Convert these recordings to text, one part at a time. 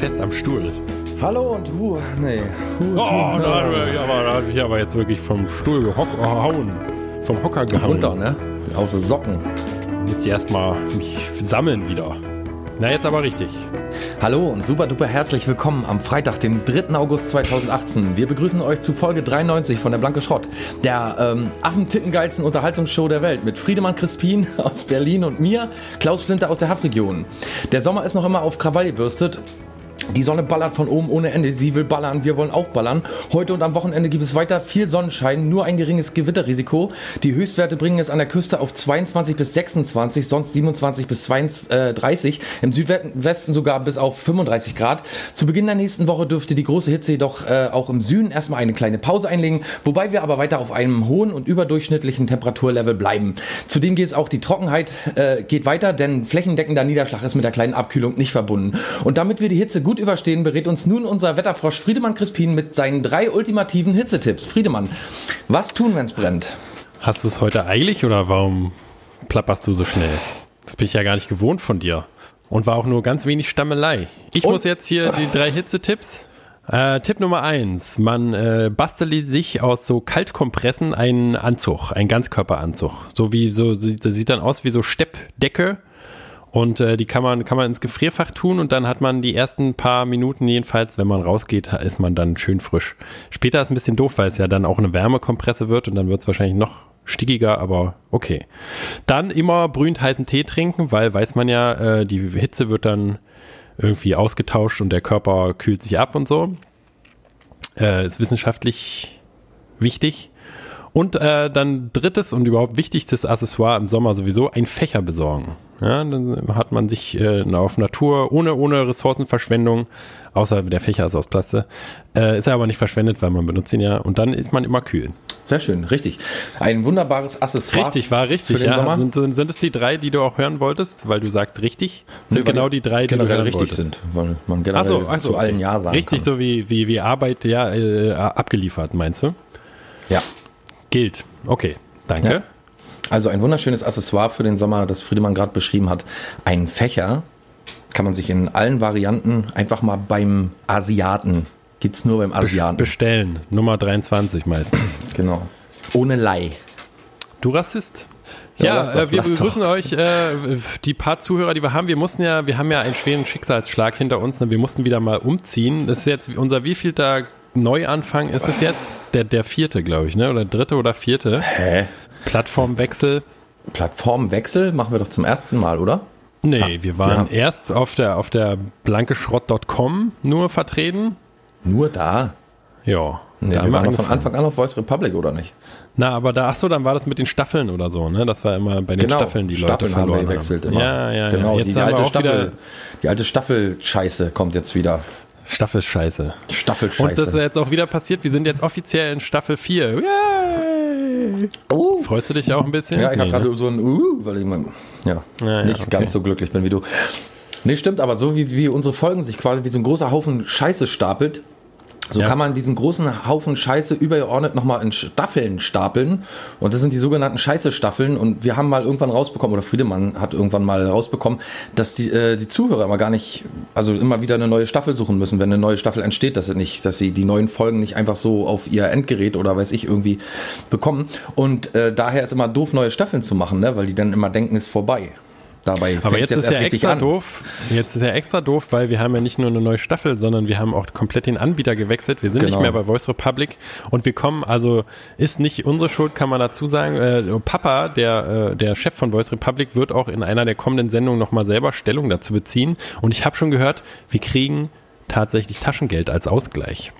fest am Stuhl. Hallo und hu, nee. Hu Oh, hu, da, ja, aber da habe ich aber jetzt wirklich vom Stuhl gehauen. Vom Hocker gehauen. runter, ne? Außer Socken. Jetzt erstmal mich sammeln wieder. Na, jetzt aber richtig. Hallo und super duper herzlich willkommen am Freitag, dem 3. August 2018. Wir begrüßen euch zu Folge 93 von der Blanke Schrott, der ähm, affentickengeilsten Unterhaltungsshow der Welt mit Friedemann Crispin aus Berlin und mir, Klaus Flinter aus der Haftregion. Der Sommer ist noch immer auf Krawall gebürstet. Die Sonne ballert von oben ohne Ende. Sie will ballern, wir wollen auch ballern. Heute und am Wochenende gibt es weiter viel Sonnenschein, nur ein geringes Gewitterrisiko. Die Höchstwerte bringen es an der Küste auf 22 bis 26, sonst 27 bis 32, im Südwesten sogar bis auf 35 Grad. Zu Beginn der nächsten Woche dürfte die große Hitze jedoch äh, auch im Süden erstmal eine kleine Pause einlegen, wobei wir aber weiter auf einem hohen und überdurchschnittlichen Temperaturlevel bleiben. Zudem geht es auch die Trockenheit äh, geht weiter, denn flächendeckender Niederschlag ist mit der kleinen Abkühlung nicht verbunden. Und damit wir die Hitze gut überstehen, berät uns nun unser Wetterfrosch Friedemann Crispin mit seinen drei ultimativen Hitzetipps. Friedemann, was tun, wenn es brennt? Hast du es heute eilig oder warum plapperst du so schnell? Das bin ich ja gar nicht gewohnt von dir. Und war auch nur ganz wenig Stammelei. Ich Und- muss jetzt hier die drei Hitzetipps. Äh, Tipp Nummer eins. Man äh, bastelt sich aus so Kaltkompressen einen Anzug, einen Ganzkörperanzug. So wie so, sieht- das sieht dann aus wie so Steppdecke. Und äh, die kann man, kann man ins Gefrierfach tun und dann hat man die ersten paar Minuten jedenfalls, wenn man rausgeht, ist man dann schön frisch. Später ist ein bisschen doof, weil es ja dann auch eine Wärmekompresse wird und dann wird es wahrscheinlich noch stickiger, aber okay. Dann immer brühend heißen Tee trinken, weil weiß man ja, äh, die Hitze wird dann irgendwie ausgetauscht und der Körper kühlt sich ab und so. Äh, ist wissenschaftlich wichtig. Und äh, dann drittes und überhaupt wichtigstes Accessoire im Sommer sowieso, ein Fächer besorgen. Ja, dann hat man sich äh, auf Natur, ohne, ohne Ressourcenverschwendung, außer der Fächer ist aus Plaste, äh, ist er aber nicht verschwendet, weil man benutzt ihn ja und dann ist man immer kühl. Sehr schön, richtig. Ein wunderbares Accessoire. Richtig, war richtig. Ja. Sind, sind, sind es die drei, die du auch hören wolltest, weil du sagst richtig? Sind Nee, genau die drei, die du hören richtig wolltest. sind, weil man generell Ach so, ach so, zu allen. Ja sagen Richtig, kann. so wie, wie, wie Arbeit ja äh, abgeliefert, meinst du? Ja. Gilt. Okay, danke. Ja. Also ein wunderschönes Accessoire für den Sommer, das Friedemann gerade beschrieben hat. Ein Fächer kann man sich in allen Varianten einfach mal beim Asiaten, gibt's nur beim Asiaten. Bestellen, Nummer 23 meistens. genau. Ohne Leih. Du Rassist. Ja, Ja, doch, äh, wir lass doch. begrüßen euch, äh, die paar Zuhörer, die wir haben. Wir mussten ja, wir haben ja einen schweren Schicksalsschlag hinter uns. Ne? Wir mussten wieder mal umziehen. Das ist jetzt unser wievielter Neuanfang ist es jetzt? Der, der vierte, glaube ich, ne? Oder dritte oder vierte. Hä? Plattformwechsel. Plattformwechsel machen wir doch zum ersten Mal, oder? Nee, wir waren haben- erst auf der, auf der blankeschrott.com nur vertreten. Nur da. Ja. Nee, da wir waren von. Anfang an auf Voice Republic, oder nicht? Na, aber da, ach so, dann war das mit den Staffeln oder so, ne? Das war immer bei den Genau, Staffeln, die Staffeln Leute haben wir verloren gewechselt haben. immer. Ja, ja, genau, ja. die, Jetzt die wir alte Staffel, die alte Staffel-Scheiße kommt jetzt wieder. Staffelscheiße. Staffelscheiße. Und das ist jetzt auch wieder passiert. Wir sind jetzt offiziell in Staffel 4. Yay! Oh. Freust du dich auch ein bisschen? Ja, ich habe Nee, gerade ne? so ein Uh, weil ich ja, Ja, ja, nicht okay. ganz so glücklich bin wie du. Nee, stimmt, aber so wie, wie unsere Folgen sich quasi wie so ein großer Haufen Scheiße stapelt, so Ja. kann man diesen großen Haufen Scheiße übergeordnet nochmal in Staffeln stapeln. Und das sind die sogenannten Scheiße-Staffeln. Und wir haben mal irgendwann rausbekommen, oder Friedemann hat irgendwann mal rausbekommen, dass die, äh, die Zuhörer immer gar nicht, also immer wieder eine neue Staffel suchen müssen, wenn eine neue Staffel entsteht, dass sie nicht, dass sie die neuen Folgen nicht einfach so auf ihr Endgerät oder weiß ich irgendwie bekommen. Und äh, daher ist immer doof, neue Staffeln zu machen, ne? weil die dann immer denken, ist vorbei. Dabei Aber jetzt ist ja extra an. doof. Jetzt ist ja extra doof, weil wir haben ja nicht nur eine neue Staffel, sondern wir haben auch komplett den Anbieter gewechselt. Wir sind Genau. nicht mehr bei Voice Republic und wir kommen, also ist nicht unsere Schuld, kann man dazu sagen. Äh, Papa, der, äh, der Chef von Voice Republic, wird auch in einer der kommenden Sendungen nochmal selber Stellung dazu beziehen. Und ich habe schon gehört, wir kriegen tatsächlich Taschengeld als Ausgleich.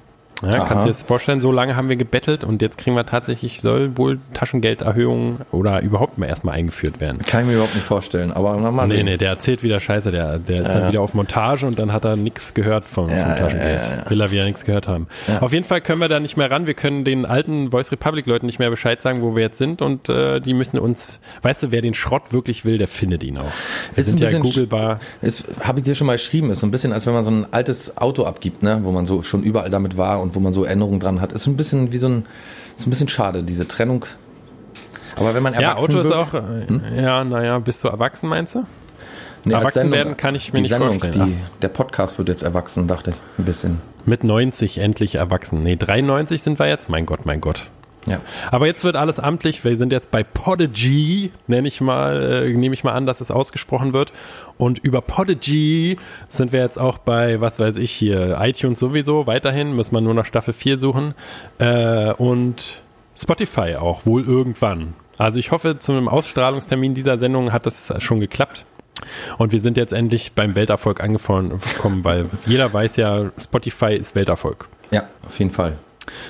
Ja, kannst du dir das vorstellen, so lange haben wir gebettelt und jetzt kriegen wir tatsächlich, soll wohl Taschengelderhöhung oder überhaupt mal erstmal eingeführt werden. Kann ich mir überhaupt nicht vorstellen. Aber mal Nee, sehen. nee, der erzählt wieder Scheiße, der, der ist dann wieder auf Montage und dann hat er nichts gehört vom, vom Taschengeld. Will er wieder nichts gehört haben. Auf jeden Fall können wir da nicht mehr ran. Wir können den alten Voice Republic Leuten nicht mehr Bescheid sagen, wo wir jetzt sind und äh, die müssen uns, weißt du, wer den Schrott wirklich will, der findet ihn auch. Wir Ist sind ein ja bisschen googlebar. Ist, habe ich dir schon mal geschrieben, ist so ein bisschen, als wenn man so ein altes Auto abgibt, ne, wo man so schon überall damit war und wo man so Erinnerungen dran hat. Ist ein bisschen wie so ein, ist ein bisschen schade, diese Trennung. Aber wenn man Ja, erwachsen Auto ist wird, auch, äh, ja, naja, bist du erwachsen, meinst du? Nee, erwachsen werden kann ich mir nicht Sendung, vorstellen. Die, der Podcast wird jetzt erwachsen, dachte ich. Ein bisschen. Mit 90 endlich erwachsen. Nee, 93 sind wir jetzt. Mein Gott, mein Gott. Ja. Aber jetzt wird alles amtlich. Wir sind jetzt bei Podigy, nenne ich mal, äh, nehme ich mal an, dass es ausgesprochen wird. Und über Podigy sind wir jetzt auch bei, was weiß ich hier, iTunes sowieso weiterhin, muss man nur nach Staffel 4 suchen. Äh, und Spotify auch, wohl irgendwann. Also ich hoffe, zum Ausstrahlungstermin dieser Sendung hat das schon geklappt. Und wir sind jetzt endlich beim Welterfolg angekommen, weil jeder weiß ja, Spotify ist Welterfolg. Ja, auf jeden Fall.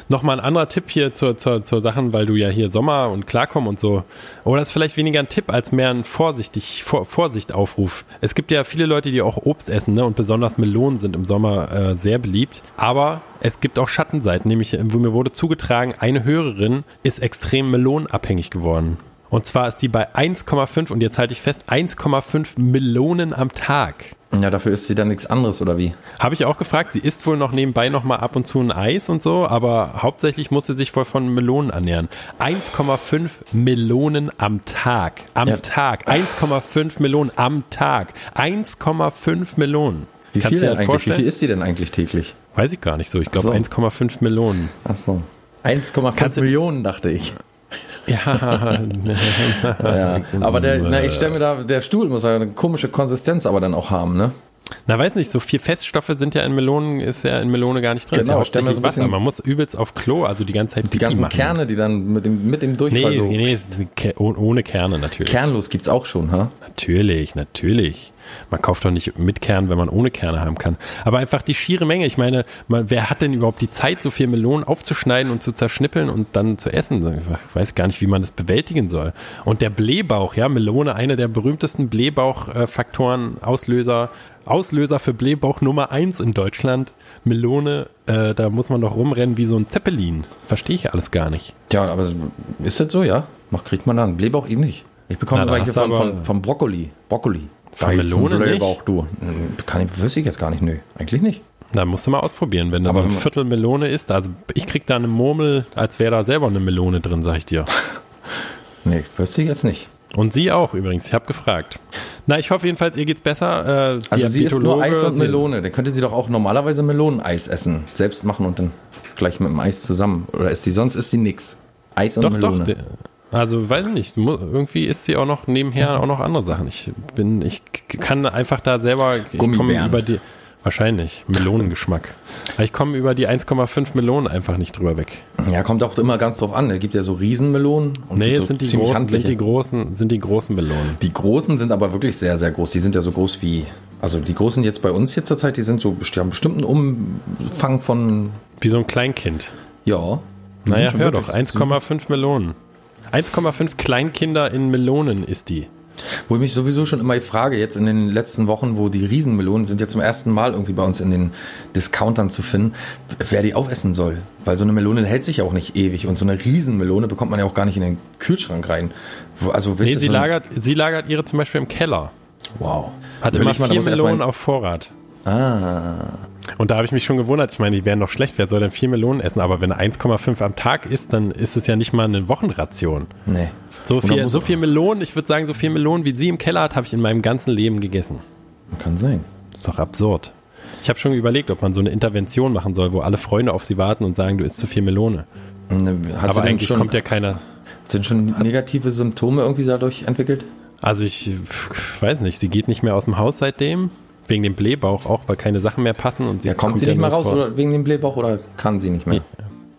Nochmal ein anderer Tipp hier zur, zur, zur Sachen, weil du ja hier Sommer und Klarkommen und so. Oder ist vielleicht weniger ein Tipp als mehr ein vorsichtig, Vor, Vorsichtaufruf. Es gibt ja viele Leute, die auch Obst essen, ne? Und besonders Melonen sind im Sommer äh, sehr beliebt. Aber es gibt auch Schattenseiten, nämlich, wo mir wurde zugetragen, eine Hörerin ist extrem melonenabhängig geworden. Und zwar ist die bei 1,5 und jetzt halte ich fest, 1,5 Melonen am Tag. Ja, dafür ist sie dann nichts anderes, oder wie? Habe ich auch gefragt. Sie isst wohl noch nebenbei noch mal ab und zu ein Eis und so, aber hauptsächlich muss sie sich wohl von Melonen ernähren. 1,5 Melonen am Tag. Am Ja. Tag. 1,5 Melonen am Tag. 1,5 Melonen. Wie Kannst viel denn eigentlich? Wie viel ist sie denn eigentlich täglich? Weiß ich gar nicht so. Ich glaube So. 1,5 Melonen. Ach so. 1,5 Kannst du- Millionen, dachte ich. Ja, Ja. Aber der, na, ich stelle mir da, der Stuhl muss eine komische Konsistenz aber dann auch haben, ne? Na, weiß nicht, so viel Feststoffe sind ja in Melonen, ist ja in Melone gar nicht drin. Genau, ist ja hauptsächlich so Wasser. Man muss übelst auf Klo, also die ganze Zeit Die Pipi ganzen machen. Kerne, die dann mit dem, mit dem Durchfall Nee, so. nee, ke- oh- ohne Kerne natürlich. Kernlos gibt's auch schon, ha? Natürlich, natürlich. Man kauft doch nicht mit Kern, wenn man ohne Kerne haben kann. Aber einfach die schiere Menge. Ich meine, man, wer hat denn überhaupt die Zeit, so viel Melonen aufzuschneiden und zu zerschnippeln und dann zu essen? Ich weiß gar nicht, wie man das bewältigen soll. Und der Blähbauch, ja, Melone, einer der berühmtesten Blähbauch-Faktoren, Auslöser, Auslöser für Blähbauch Nummer eins in Deutschland. Melone, äh, da muss man doch rumrennen wie so ein Zeppelin. Verstehe ich alles gar nicht. Ja, aber ist das so, ja? Mach, kriegt man dann. Blähbauch eh nicht. Ich bekomme Na, da immer hier von, von, von Brokkoli. Brokkoli. Von Melone nicht? Blähbauch, du. Kann ich, wüsste ich jetzt gar nicht, nö. Eigentlich nicht. Da musst du mal ausprobieren, wenn da so ein Viertel Melone ist. Also ich krieg da eine Murmel, als wäre da selber eine Melone drin, sag ich dir. Nee, wüsste ich jetzt nicht. Und sie auch übrigens, ich habe gefragt. Na, ich hoffe jedenfalls, ihr geht's besser. Äh, Also sie isst nur Eis und sie- Melone. Dann könnte sie doch auch normalerweise Meloneneis essen. Selbst machen und dann gleich mit dem Eis zusammen. Oder ist die, sonst ist sie nix. Eis und Doch, Melone. doch. Also weiß ich nicht. Irgendwie isst sie auch noch nebenher auch noch andere Sachen. Ich bin, ich kann einfach da selber. Ich komme über die. Wahrscheinlich. Melonengeschmack. Ich komme über die 1,5 Melonen einfach nicht drüber weg. Ja, kommt auch immer ganz drauf an. Es gibt ja so Riesenmelonen und Nee, so sind die großen, sind die großen, sind die großen Melonen. Die großen sind aber wirklich sehr, sehr groß. Die sind ja so groß wie, also die großen jetzt bei uns hier zurzeit, die sind so, die haben bestimmten Umfang von, Wie so ein Kleinkind. ja. Naja, hör doch, 1,5 Melonen. 1,5 Kleinkinder in Melonen ist die. Wo ich mich sowieso schon immer frage, jetzt in den letzten Wochen, wo die Riesenmelonen sind ja zum ersten Mal irgendwie bei uns in den Discountern zu finden, wer die aufessen soll. Weil so eine Melone hält sich ja auch nicht ewig und so eine Riesenmelone bekommt man ja auch gar nicht in den Kühlschrank rein. Also, Nee, sie so lagert, sie lagert ihre zum Beispiel im Keller. Wow. Hat Überleg immer mal, vier erst Melonen mal- auf Vorrat. Ah. Und da habe ich mich schon gewundert. Ich meine, die wären doch schlecht. Wer soll denn vier Melonen essen? Aber wenn er 1,5 am Tag isst, dann ist es ja nicht mal eine Wochenration. Nee. So viel, muss so viel Melonen, ich würde sagen, so viel Melonen, wie sie im Keller hat, habe ich in meinem ganzen Leben gegessen. Kann sein. Ist doch absurd. Ich habe schon überlegt, ob man so eine Intervention machen soll, wo alle Freunde auf sie warten und sagen, du isst zu viel Melone. Ne, Aber eigentlich schon, kommt ja keiner. sind schon negative Symptome irgendwie dadurch entwickelt? Also ich weiß nicht, sie geht nicht mehr aus dem Haus seitdem. Wegen dem Blähbauch auch, weil keine Sachen mehr passen und sie Ja, kommt, sie nicht ja mehr raus vor- oder wegen dem Blähbauch oder kann sie nicht mehr? Äh,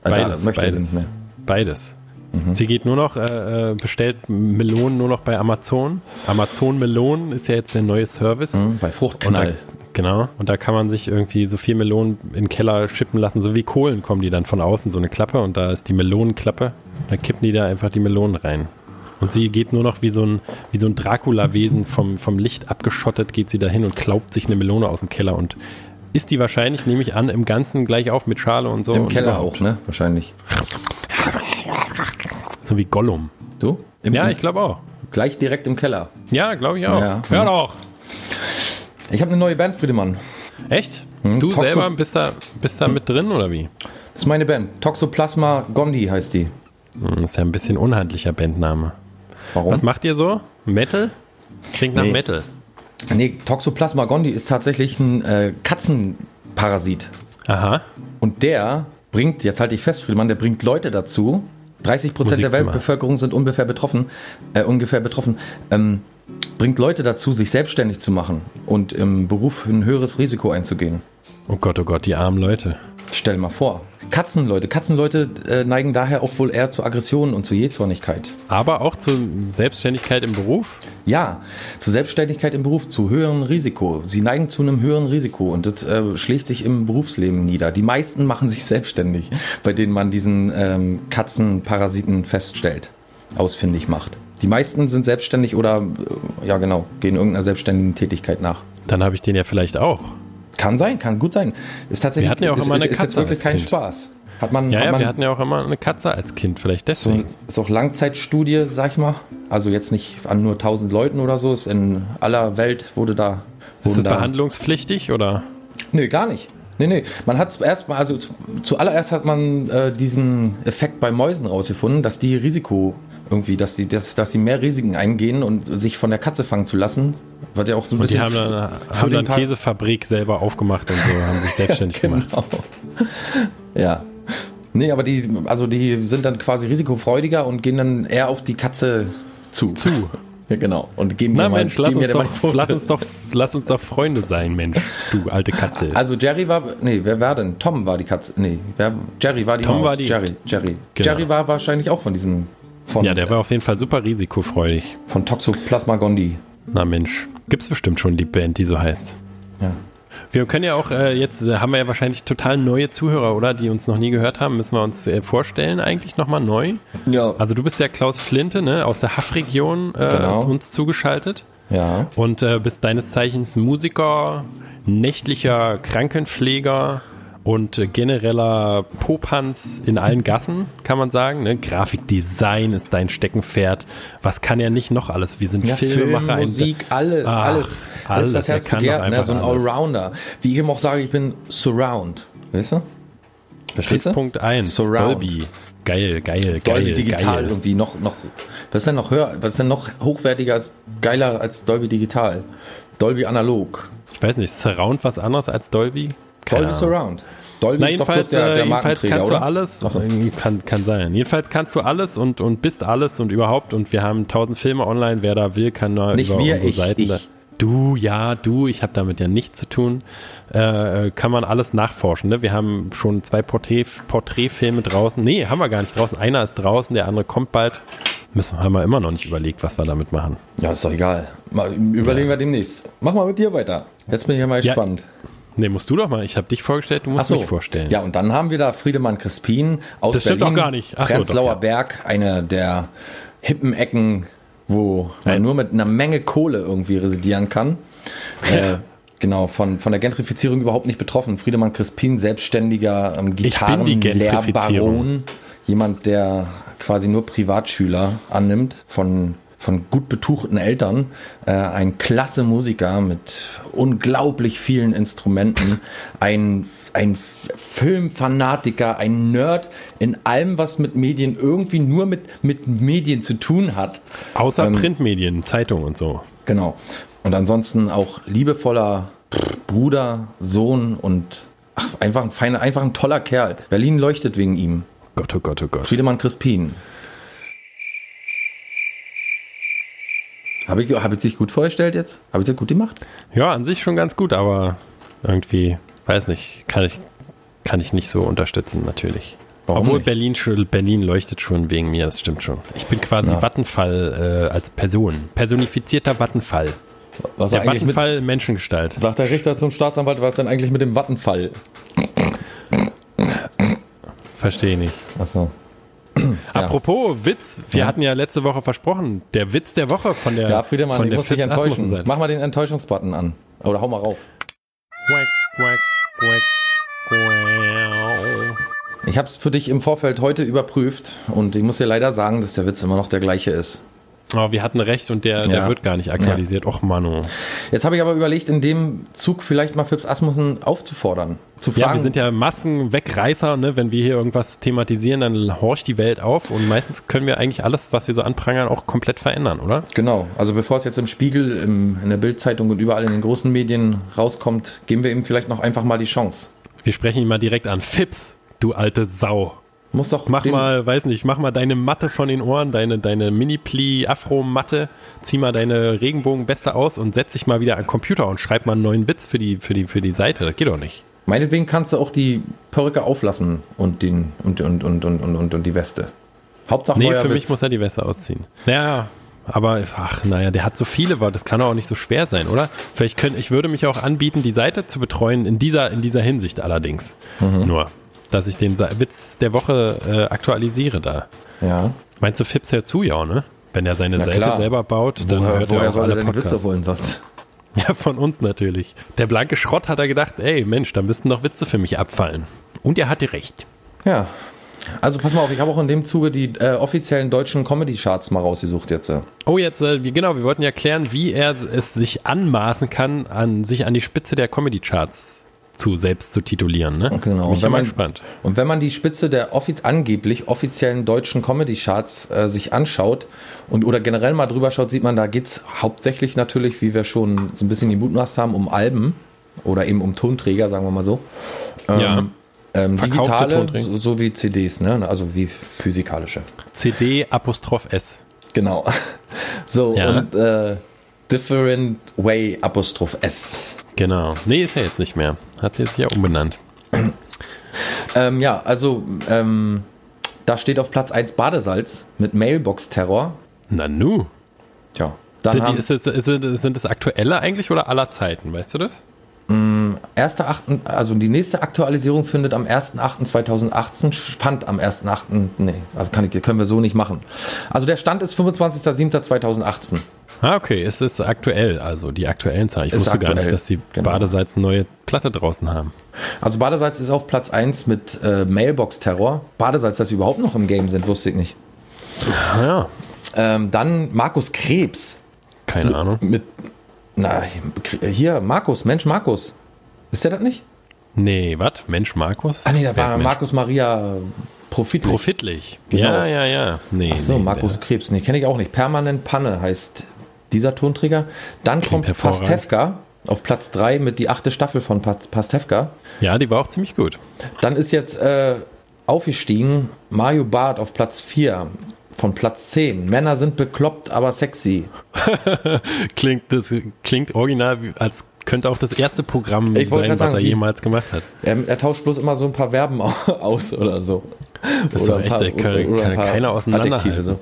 da Beides, möchte beides. sie nicht mehr. Beides. Mhm. Sie geht nur noch, äh, äh, bestellt Melonen nur noch bei Amazon. Amazon Melonen ist ja jetzt der neue Service. Hm, Bei Und da, Fruchtknall. genau. Und da kann man sich irgendwie so viel Melonen in den Keller schippen lassen. So wie Kohlen kommen die dann von außen, so eine Klappe. Und da ist die Melonenklappe. Da kippen die da einfach die Melonen rein. Und sie geht nur noch wie so ein, wie so ein Dracula-Wesen vom, vom Licht abgeschottet, geht sie dahin und klaubt sich eine Melone aus dem Keller und isst die wahrscheinlich, nehme ich an, im Ganzen gleich auf mit Schale und so. Im und Keller überhaupt. auch, ne? Wahrscheinlich. So wie Gollum. Du? Im, Ja, ich glaube auch. Gleich direkt im Keller. Ja, glaube ich auch. Ja. Hör doch. Ich habe eine neue Band, Friedemann. Echt? Hm, Du Toxo- selber bist da, bist da mit drin oder wie? Das ist meine Band. Toxoplasma Gondi heißt die. Hm, ist ja ein bisschen unhandlicher Bandname. Warum? Was macht ihr so? Metal? Klingt nach Nee. Metal. Nee, Toxoplasma gondii ist tatsächlich ein äh, Katzenparasit. Aha. Und der bringt, jetzt halte ich fest, Friedemann, der bringt Leute dazu. 30 Prozent der. Weltbevölkerung sind ungefähr betroffen, äh, ungefähr betroffen. Ähm, bringt Leute dazu, sich selbstständig zu machen und im Beruf ein höheres Risiko einzugehen. Oh Gott, oh Gott, die armen Leute. Stell mal vor. Katzenleute. Katzenleute äh, neigen daher auch wohl eher zu Aggressionen und zu Jähzornigkeit. Aber auch zur Selbstständigkeit im Beruf? Ja, zu Selbstständigkeit im Beruf, zu höherem Risiko. Sie neigen zu einem höheren Risiko und das äh, schlägt sich im Berufsleben nieder. Die meisten machen sich selbstständig, bei denen man diesen ähm, Katzenparasiten feststellt, ausfindig macht. Die meisten sind selbstständig oder, äh, ja genau, gehen irgendeiner selbstständigen Tätigkeit nach. Dann habe ich den ja vielleicht auch. Kann sein, kann gut sein. Ist tatsächlich Wir hatten ja auch ist, immer eine ist, ist jetzt Katze wirklich kein Kind. Spaß. Hat man, Ja, hat ja, man wir hatten ja auch immer eine Katze als Kind, vielleicht deswegen. ist auch Langzeitstudie, sag ich mal. Also jetzt nicht an nur 1000 Leuten oder so, ist in aller Welt wurde da. Ist das da behandlungspflichtig oder? Nee, gar nicht. Nee, nee. Man hat zuerst mal, also zu, zuallererst hat man äh, diesen Effekt bei Mäusen rausgefunden, dass die Risiko irgendwie, dass die, dass, dass sie mehr Risiken eingehen und sich von der Katze fangen zu lassen. Wird ja auch so ein Und die bisschen. haben dann, haben dann Tag- Käsefabrik selber aufgemacht und so, haben sich selbstständig gemacht. Genau. Ja. Nee, aber die, also die sind dann quasi risikofreudiger und gehen dann eher auf die Katze zu. Zu. Ja, genau. Und geben Na mir mal, Mensch, lass geben mir uns, doch, mal lass, uns doch, lass uns doch Freunde sein, Mensch, du alte Katze. Also Jerry war, nee, wer war denn? Tom war die Katze. Nee, wer, Jerry war die Tom Maus. war die- Jerry, Jerry. Genau. Jerry war wahrscheinlich auch von diesem, von, Ja, der war auf jeden Fall super risikofreudig. von Toxoplasma gondii. Na Mensch, gibt's bestimmt schon die Band, die so heißt. Ja. Wir können ja auch, äh, jetzt äh, haben wir ja wahrscheinlich total neue Zuhörer, oder? Die uns noch nie gehört haben. Müssen wir uns äh, vorstellen, eigentlich nochmal neu. Ja. Also du bist ja Klaus Flinte, ne? Aus der Haff-Region äh, Genau. uns zugeschaltet. Ja. Und äh, bist deines Zeichens Musiker, nächtlicher Krankenpfleger und äh, genereller Popanz in allen Gassen, kann man sagen. Ne? Grafikdesign ist dein Steckenpferd. Was kann er nicht noch alles? Wir sind Ja, Film, Filmemacher. ein- Musik, alles, Ach, alles. alles, Alles, was er Herz begehrt, ne? so ein. Allrounder. Wie ich immer auch sage, ich bin Surround. Weißt du? Verstehst du? Punkt 1, Surround. Dolby. Geil, geil, geil. Dolby Digital geil. irgendwie noch, noch, was ist denn noch höher, was ist denn noch hochwertiger als, geiler als Dolby Digital? Dolby Analog. Ich weiß nicht, Surround was anderes als Dolby? Keine Dolby. Surround. Dolby Na, jedenfalls, der, äh, der jedenfalls kannst du oder? alles, Ach so. äh, kann, kann sein. Jedenfalls kannst du alles und, und bist alles und überhaupt und wir haben tausend Filme online, wer da will, kann da Nicht über wir, unsere ich, Seiten. ich. Du, ja, du, ich habe damit ja nichts zu tun. Äh, kann man alles nachforschen. Ne? Wir haben schon zwei Porträt, Porträtfilme draußen. Nee, haben wir gar nicht draußen. Einer ist draußen, der andere kommt bald. Müssen, haben wir immer noch nicht überlegt, was wir damit machen. Ja, ist doch egal. Mal, überlegen wir demnächst. Mach mal mit dir weiter. Jetzt bin ich ja mal Ja, gespannt. Nee, musst du doch mal. Ich habe dich vorgestellt, du musst mich vorstellen. Ja, und dann haben wir da Friedemann Crispin aus Das stimmt Berlin. doch gar nicht. Ach so, Prenzlauer doch, ja. Berg, eine der hippen Ecken, wo man Ein- nur mit einer Menge Kohle irgendwie residieren kann. äh, genau, von, von der Gentrifizierung überhaupt nicht betroffen. Friedemann Crispin, selbstständiger ähm. Gitarrenlehrbaron. Jemand, der quasi nur Privatschüler annimmt von von gut betuchten Eltern, äh, ein klasse Musiker mit unglaublich vielen Instrumenten, ein, ein Filmfanatiker, ein Nerd in allem, was mit Medien irgendwie nur mit, mit Medien zu tun hat. Außer Ähm, Printmedien, Zeitung und so. Genau. Und ansonsten auch liebevoller Bruder, Sohn und ach, einfach ein feiner, einfach ein toller Kerl. Berlin leuchtet wegen ihm. Gott, oh Gott, oh Gott. Friedemann Crispin. Habe ich, hab ich dich gut vorgestellt jetzt? Habe ich das gut gemacht? Ja, an sich schon ganz gut, aber irgendwie, weiß nicht, kann ich, kann ich nicht so unterstützen, natürlich. Warum Obwohl nicht? Berlin, schon- Berlin leuchtet schon wegen mir, das stimmt schon. Ich bin quasi Ja. Vattenfall äh, als Person. Personifizierter Vattenfall. Was Der er mit, Vattenfall in Menschengestalt. sagt der Richter zum Staatsanwalt, was denn eigentlich mit dem Wattenfall? Verstehe nicht. Achso. Apropos Witz, wir Ja. hatten ja letzte Woche versprochen, der Witz der Woche von der Ja, Friedemann, von ich der muss dich enttäuschen. Asmussen-Seite. Mach mal den Enttäuschungsbutton an. Oder hau mal rauf. Quack, quack, quack, quack. Ich habe es für dich im Vorfeld heute überprüft und ich muss dir leider sagen, dass der Witz immer noch der gleiche ist. Oh, wir hatten recht und der, der Ja. wird gar nicht aktualisiert. Och, Manu. Jetzt habe ich aber überlegt, in dem Zug vielleicht mal Phipps Asmussen aufzufordern. Zu fragen, Ja, wir sind ja Massenwegreißer, ne? Wenn wir hier irgendwas thematisieren, dann horcht die Welt auf und meistens können wir eigentlich alles, was wir so anprangern, auch komplett verändern, oder? Genau, also bevor es jetzt im Spiegel, im, in der Bildzeitung und überall in den großen Medien rauskommt, geben wir ihm vielleicht noch einfach mal die Chance. Wir sprechen ihn mal direkt an. Fips, du alte Sau. Muss doch Mach mal, weiß nicht, mach mal deine Matte von den Ohren, deine, deine Mini-Pli-Afro-Matte, zieh mal deine Regenbogenweste aus und setz dich mal wieder an den Computer und schreib mal einen neuen Witz für die, für die, für die Seite. Das geht doch nicht. Meinetwegen kannst du auch die Perücke auflassen und den und und und und und, und, die Weste. Hauptsache Nee, für Witz. mich muss er die Weste ausziehen. Ja, aber ach, naja, der hat so viele Worte, das kann doch auch nicht so schwer sein, oder? Vielleicht können, ich würde mich auch anbieten, die Seite zu betreuen, in dieser, in dieser Hinsicht allerdings. Mhm. Nur, dass ich den Witz der Woche äh, aktualisiere da. ja. Meinst du, Fips hört zu, ja, ne? Wenn er seine Na Seite klar. selber baut, dann Woher, hört woher er auch er alle die Witze holen sonst? Ja, von uns natürlich. Der blanke Schrott hat er gedacht, ey, Mensch, da müssten noch Witze für mich abfallen. Und er hatte recht. Ja. Also pass mal auf, ich habe auch in dem Zuge die äh, offiziellen deutschen Comedy-Charts mal rausgesucht jetzt. äh. Oh, jetzt, äh, genau, wir wollten ja klären, wie er es sich anmaßen kann, an sich an die Spitze der Comedy-Charts zu selbst zu titulieren. Ne? Genau. Bin man- gespannt. Und wenn man die Spitze der offi angeblich offiziellen deutschen Comedy-Charts äh, sich anschaut und oder generell mal drüber schaut, sieht man, da geht's hauptsächlich natürlich, wie wir schon so ein bisschen gemutmaßt haben, um Alben oder eben um Tonträger, sagen wir mal so. ja. Ähm, digitale so, so wie CDs, ne? also wie physikalische. CD Apostroph S. Genau. So, Ja. und äh, Different Way Apostroph S. Genau. Nee, ist er jetzt nicht mehr. Hat sich jetzt ja umbenannt. Ähm, ja, also ähm, da steht auf Platz 1 Badesalz mit Mailbox-Terror. Na nu. Ja. Sind, die, ist es, ist es, sind das aktuelle eigentlich oder aller Zeiten? Weißt du das? erste achten, also die nächste Aktualisierung findet am 1.8.2018 fand am 1.8. Nee, also kann ich, können wir so nicht machen. Also der Stand ist 25.07.2018. Ah, okay. Es ist aktuell, also die aktuellen Zahlen. Ich Ist wusste gar nicht, aktuell, dass die genau. Badesalz eine neue Platte draußen haben. Also Badesalz ist auf Platz 1 mit äh, Mailbox-Terror. Badesalz, dass sie überhaupt noch im Game sind, wusste ich nicht. Ah, ja. Ähm, dann Markus Krebs Keine Ahnung. mit, na, hier, Markus, Mensch Markus. Ist der das nicht? Nee, was? Mensch Markus? Ah nee, da war? Markus Maria Profitlich. Profitlich. Genau. Ja, ja, ja. Nee, Ach so, nee, Markus der- Krebs. Nee, kenne ich auch nicht. Permanent Panne heißt dieser Tonträger. Dann kommt hervorragend. Pastewka auf Platz 3 mit die achte Staffel von Pas- Pastewka. Ja, die war auch ziemlich gut. Dann ist jetzt äh, aufgestiegen Mario Barth auf Platz 4 von Platz 10. Männer sind bekloppt, aber sexy. Klingt, das klingt original, als könnte auch das erste Programm sein, grad was sagen, er jemals gemacht hat. Er, er tauscht bloß immer so ein paar Verben au- aus oder so. Das ist oder doch echt, der kann- kann keiner auseinanderhalten. Adjektive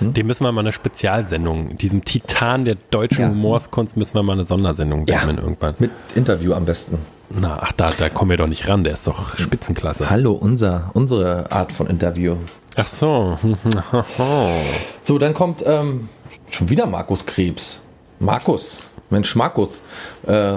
so. Dem müssen wir mal eine Spezialsendung, diesem Titan der deutschen Ja. Humorskunst müssen wir mal eine Sondersendung Ja. widmen irgendwann. Mit Interview am besten. Na, ach, da, da kommen wir doch nicht ran, der ist doch Spitzenklasse. Hallo, unser, unsere Art von Interview. Ach so. So, dann kommt ähm, schon wieder Markus Krebs. Markus. Mensch, Markus. Äh,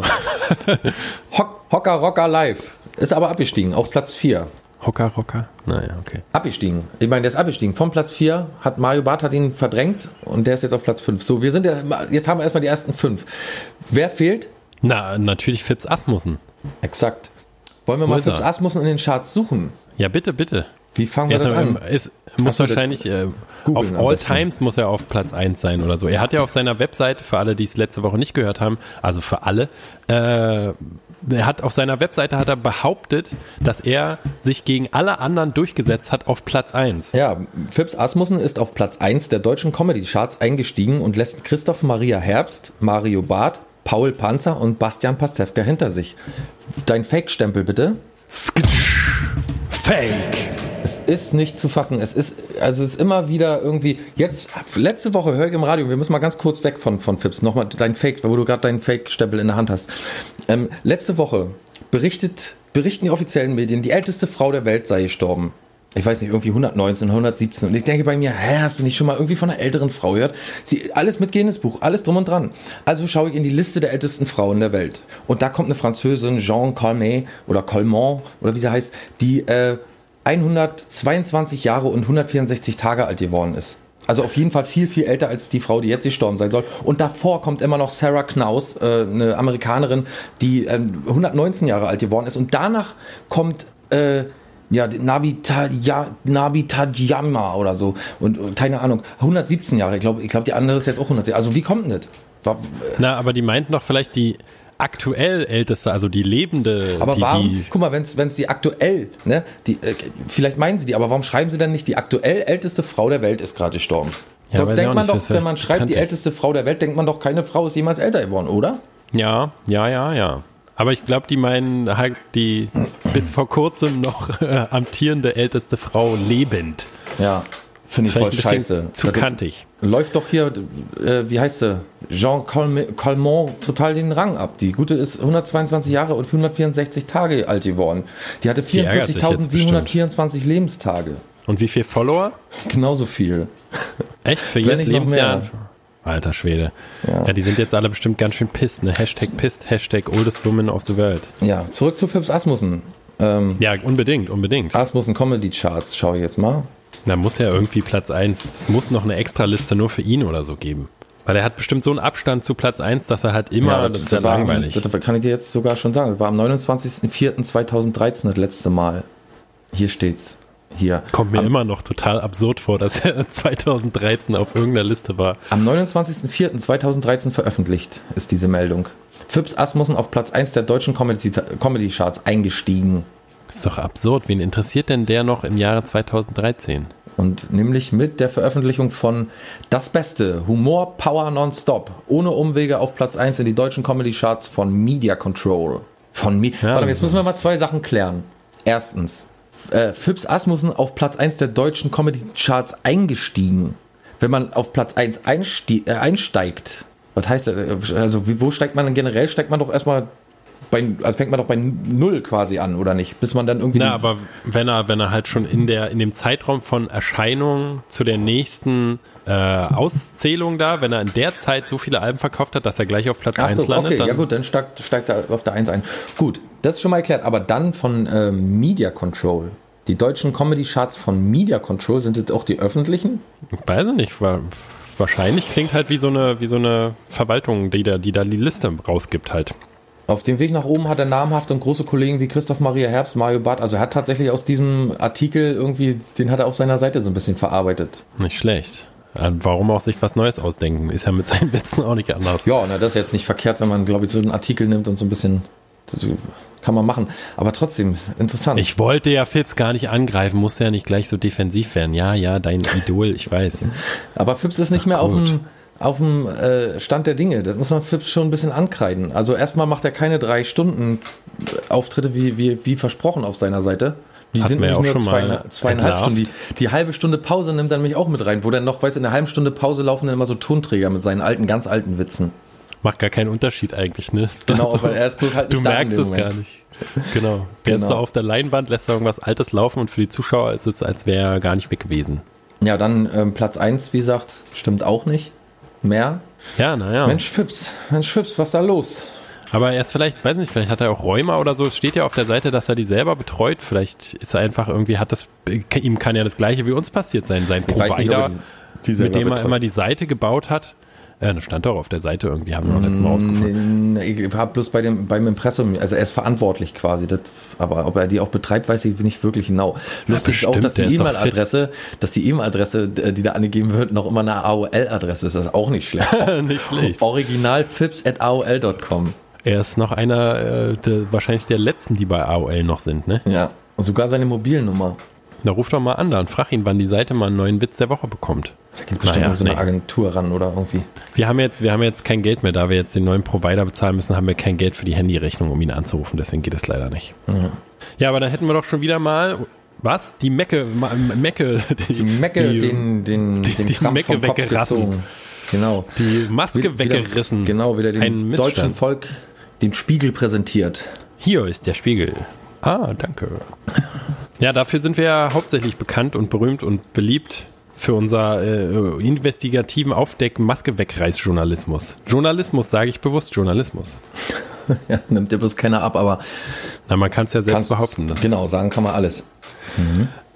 Hock, Hocker Rocker Live. Ist aber abgestiegen auf Platz 4. Hocker, Rocker? Naja, okay. Abgestiegen. Ich meine, der ist abgestiegen. Vom Platz 4 hat Mario Barth hat ihn verdrängt und der ist jetzt auf Platz 5. So, wir sind ja, jetzt haben wir erstmal die ersten fünf. Wer fehlt? Na, natürlich Fips Asmussen. Exakt. Wollen wir mal Fips? Asmussen in den Charts suchen? Ja, bitte, bitte. Wie fangen wir mal, an? es muss wahrscheinlich äh, auf All. Times muss er auf Platz 1 sein oder so. Er hat ja auf seiner Webseite, für alle, die es letzte Woche nicht gehört haben, also für alle, äh, er hat auf seiner Webseite hat er behauptet, dass er sich gegen alle anderen durchgesetzt hat auf Platz 1. Ja, Phipps Asmussen ist auf Platz 1 der deutschen Comedy-Charts eingestiegen und lässt Christoph Maria Herbst, Mario Barth, Paul Panzer und Bastian Pastewka hinter sich. Dein Fake-Stempel bitte. Fake! Es ist nicht zu fassen. Es ist, also es ist immer wieder irgendwie, jetzt, letzte Woche höre ich im Radio, wir müssen mal ganz kurz weg von, von Phipps, nochmal dein Fake, wo du gerade deinen Fake-Stempel in der Hand hast. Ähm, letzte Woche berichtet, berichten die offiziellen Medien, die älteste Frau der Welt sei gestorben. Ich weiß nicht, irgendwie 119, 117. Und ich denke bei mir, hä, hast du nicht schon mal irgendwie von einer älteren Frau gehört? Sie, alles mit Guinness Buch, alles drum und dran. Also schaue ich in die Liste der ältesten Frauen der Welt. Und da kommt eine Französin, Jean Colmet oder Colmont oder wie sie heißt, die äh, 122 Jahre und 164 Tage alt geworden ist. Also auf jeden Fall viel, viel älter als die Frau, die jetzt gestorben sein soll. Und davor kommt immer noch Sarah Knaus, äh, eine Amerikanerin, die äh, 119 Jahre alt geworden ist. Und danach kommt äh, ja, Nabita, ja, oder so. Und, und keine Ahnung, 117 Jahre. Ich glaube, ich glaub, die andere ist jetzt auch 117. Also wie kommt denn das? Na, aber die meinten doch vielleicht die aktuell älteste, also die lebende. aber die, warum, die, guck mal, wenn es die aktuell, ne, die, äh, vielleicht meinen sie die, aber warum schreiben sie denn nicht, die aktuell älteste Frau der Welt ist gerade gestorben? Ja, Sonst denkt man nicht, doch, wenn man schreibt, die älteste Frau der Welt, denkt man doch, keine Frau ist jemals älter geworden, oder? ja, ja, ja, ja, ja. Aber ich glaube, die meinen halt die bis vor kurzem noch äh, amtierende älteste Frau lebend. Ja. Finde ich voll scheiße. zu Das kantig. Läuft doch hier, äh, wie heißt sie? Jean Calme- Calment total den Rang ab. Die gute ist 122 Jahre und 164 Tage alt geworden. Die hatte Die ärgert sich jetzt 44.724 Lebenstage. Und wie viel Follower? Genauso viel. Echt? Für jedes Lebensjahr? Alter Schwede. Ja. Ja. die sind jetzt alle bestimmt ganz schön pisst, ne? Hashtag pisst, Hashtag oldest woman of the world. Ja, zurück zu Phipps Asmussen. Ähm, Ja, unbedingt, unbedingt. Asmussen Comedy Charts, schaue ich jetzt mal. Da muss ja irgendwie Platz 1, es muss noch eine Extraliste nur für ihn oder so geben. Weil er hat bestimmt so einen Abstand zu Platz 1, dass er halt immer, das, ist ja war, langweilig. Das kann ich dir jetzt sogar schon sagen. Das war am 29.04.2013 das letzte Mal. Hier steht's. Hier. Kommt mir am, immer noch total absurd vor, dass er 2013 auf irgendeiner Liste war. Am 29.04.2013 veröffentlicht ist diese Meldung. Phipps Asmussen auf Platz 1 der deutschen Comedy, Comedy Charts eingestiegen. Ist doch absurd. Wen interessiert denn der noch im Jahre 2013? Und nämlich mit der Veröffentlichung von Das Beste, Humor, Power Nonstop, ohne Umwege auf Platz 1 in die deutschen Comedy Charts von Media Control. Von Mi Ja, Warte jetzt müssen wir mal zwei Sachen klären. Erstens, äh, Phipps Asmussen auf Platz 1 der deutschen Comedy Charts eingestiegen. Wenn man auf Platz 1 einsti äh, einsteigt, was heißt das? Also, wie, wo steigt man denn generell? Steigt man doch erstmal bei, also fängt man doch bei Null quasi an, oder nicht? Bis man dann irgendwie. Na, aber wenn er, wenn er halt schon in der, in dem Zeitraum von Erscheinung zu der nächsten äh, Auszählung da, wenn er in der Zeit so viele Alben verkauft hat, dass er gleich auf Platz Ach 1 so, landet, okay, dann ja gut, dann steigt, steigt er auf der 1 ein. Gut, das ist schon mal erklärt, aber dann von äh, Media Control. Die deutschen Comedy-Charts von Media Control, sind das auch die öffentlichen? weiß ich nicht, wa- wahrscheinlich klingt halt wie so eine, wie so eine Verwaltung, die da, die da die Liste rausgibt halt. Auf dem Weg nach oben hat er namhafte und große Kollegen wie Christoph Maria Herbst, Mario Barth, also er hat tatsächlich aus diesem Artikel irgendwie, den hat er auf seiner Seite so ein bisschen verarbeitet. Nicht schlecht. Äh, Warum auch sich was Neues ausdenken? Ist ja mit seinen Witzen auch nicht anders. Ja, na, das ist jetzt nicht verkehrt, wenn man, glaube ich, so einen Artikel nimmt und so ein bisschen, kann man machen. Aber trotzdem, interessant. Ich wollte ja Phipps gar nicht angreifen, musste ja nicht gleich so defensiv werden. Ja, ja, dein Idol, ich weiß. Aber Phipps ist, Ist nicht mehr auf gut. dem, auf dem äh, Stand der Dinge. Das muss man Phipps schon ein bisschen ankreiden. Also erstmal macht er keine drei Stunden Auftritte wie, wie, wie versprochen auf seiner Seite. Die Hatten sind nämlich auch nur schon mal zwei, zweieinhalb. Stunden. Die, die halbe Stunde Pause nimmt er nämlich auch mit rein, wo dann noch, weißt du, in der halben Stunde Pause laufen dann immer so Tonträger mit seinen alten, ganz alten Witzen. Macht gar keinen Unterschied eigentlich, ne? Genau, Also, aber er ist bloß halt Du nicht in merkst es gar nicht. Genau. Genau. so auf der Leinwand, lässt irgendwas Altes laufen und für die Zuschauer ist es, als wäre er gar nicht weg gewesen. Ja, dann ähm, Platz 1, wie gesagt, stimmt auch nicht. Mehr. Ja, naja. Mensch, Phipps, Mensch, Phipps, was ist da los? Aber er ist vielleicht, weiß nicht, vielleicht hat er auch Rheuma oder so. Es steht ja auf der Seite, dass er die selber betreut. Vielleicht ist er einfach irgendwie, hat das, ihm kann ja das Gleiche wie uns passiert sein. Sein nicht, Provider, er die, die mit dem er betreut. immer die Seite gebaut hat. Ja, das stand doch auf der Seite irgendwie, haben wir auch letztes Mal rausgefunden. Nee, Ich habe bloß bei dem, beim Impressum, also er ist verantwortlich quasi, das, aber ob er die auch betreibt, weiß ich nicht wirklich genau. Lustig ist auch, dass die E-Mail-Adresse, dass die E-Mail-Adresse, die da angegeben wird, noch immer eine AOL-Adresse ist. Das ist auch nicht schlecht. nicht schlecht. Original at AOL.com. Er ist noch einer, äh, der, wahrscheinlich der letzten, die bei AOL noch sind, ne? Ja. Und sogar seine Mobilnummer. Da ruf doch mal an da und frag ihn, wann die Seite mal einen neuen Witz der Woche bekommt. Da geht bestimmt Naja, so eine nee. Agentur ran oder irgendwie. Wir haben jetzt, wir haben jetzt kein Geld mehr, da wir jetzt den neuen Provider bezahlen müssen, haben wir kein Geld für die Handyrechnung, um ihn anzurufen. Deswegen geht es leider nicht. Ja, aber dann hätten wir doch schon wieder mal was? Die Mecke, Mecke, die, Die Mecke, die, den, den, die- den die Krampf Mecke vom Kopf weggerassen. gezogen. Genau. die Maske Wieder- weggerissen. Genau, wieder dem deutschen Volk den Spiegel präsentiert. Hier ist der Spiegel. Ah, danke. Ja, dafür sind wir ja hauptsächlich bekannt und berühmt und beliebt für unser äh, investigativen Aufdeck Maske wegreiß Journalismus. Journalismus sage ich bewusst Journalismus. Ja, nimmt dir bloß keiner ab, aber Na, man kann es ja selbst behaupten. Das, Genau, sagen kann man alles.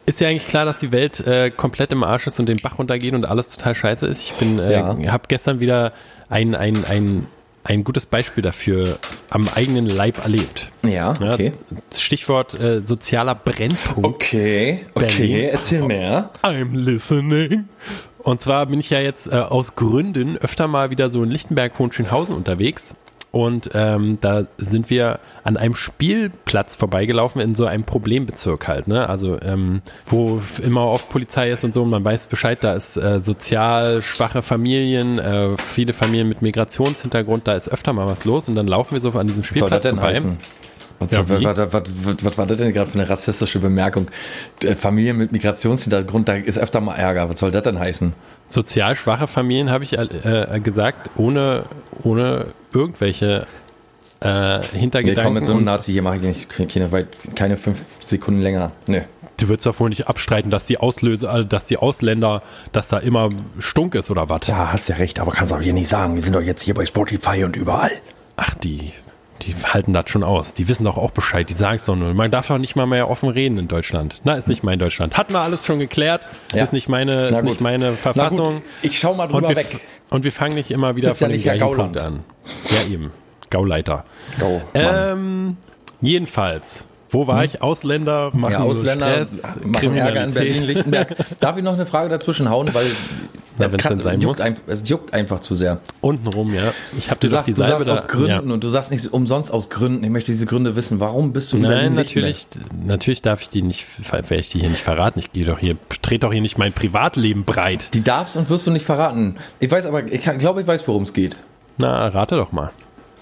ist ja eigentlich klar, dass die Welt äh, komplett im Arsch ist und den Bach runtergeht und alles total scheiße ist. Ich bin, äh, Ja. habe gestern wieder ein, ein, ein, ein gutes Beispiel dafür am eigenen Leib erlebt. Ja, Ja, okay. Stichwort äh, sozialer Brennpunkt. Okay, Berlin. okay, erzähl mehr. I'm listening. Und zwar bin ich ja jetzt äh, aus Gründen öfter mal wieder so in Lichtenberg, Hohenschönhausen unterwegs. Und ähm, da sind wir an einem Spielplatz vorbeigelaufen in so einem Problembezirk halt, ne? Also ähm, wo immer oft Polizei ist und so und man weiß Bescheid, da ist äh, sozial schwache Familien, äh, viele Familien mit Migrationshintergrund, da ist öfter mal was los und dann laufen wir so an diesem Was soll das Spielplatz denn vorbei. heißen? Was, Ja, was, was, was, war das denn gerade für eine rassistische Bemerkung? Familien mit Migrationshintergrund, da ist öfter mal Ärger. Was soll das denn heißen? Sozial schwache Familien habe ich äh, gesagt, ohne, ohne irgendwelche äh, Nee, Hintergedanken. komm, mit so einem Nazi hier mache ich nicht keine, weit, keine fünf Sekunden länger. Nee. du würdest doch wohl nicht abstreiten, dass die Auslöser, äh, dass die Ausländer, dass da immer Stunk ist oder was? Ja, hast ja recht, aber kannst auch hier nicht sagen. Wir sind doch jetzt hier bei Spotify und überall. Ach, die, die halten das schon aus. Die wissen doch auch Bescheid. Die sagen es doch nur. Man darf doch nicht mal mehr offen reden in Deutschland. Na, ist nicht mein Deutschland. Hatten wir alles schon geklärt. Ja. Ist nicht meine, ist nicht meine Verfassung. ich schau mal und drüber wir, weg. Und wir fangen nicht immer wieder Ist ja von dem nicht Herr gleichen Gauland. Punkt an. Ja, eben. Gauleiter. Go, Ähm, jedenfalls, wo war ich? Ausländer machen ja, Ausländer Stress, machen Ärger in. Berlin-Lichtenberg. Darf ich noch eine Frage dazwischen hauen? Weil denn sein juckt. Ein, es juckt einfach zu sehr. Untenrum, ja. Ich habe Du sagst, die du sagst aus. Gründen ja. und du sagst nicht umsonst aus Gründen. Ich möchte diese Gründe wissen. Warum bist du in Nein, natürlich, natürlich darf ich die nicht, werde ich die hier nicht verraten. Ich gehe doch hier, trete doch hier nicht mein Privatleben breit. Die darfst und wirst du nicht verraten. Ich weiß aber, ich kann- glaube, ich weiß, worum es geht. Na, rate doch mal.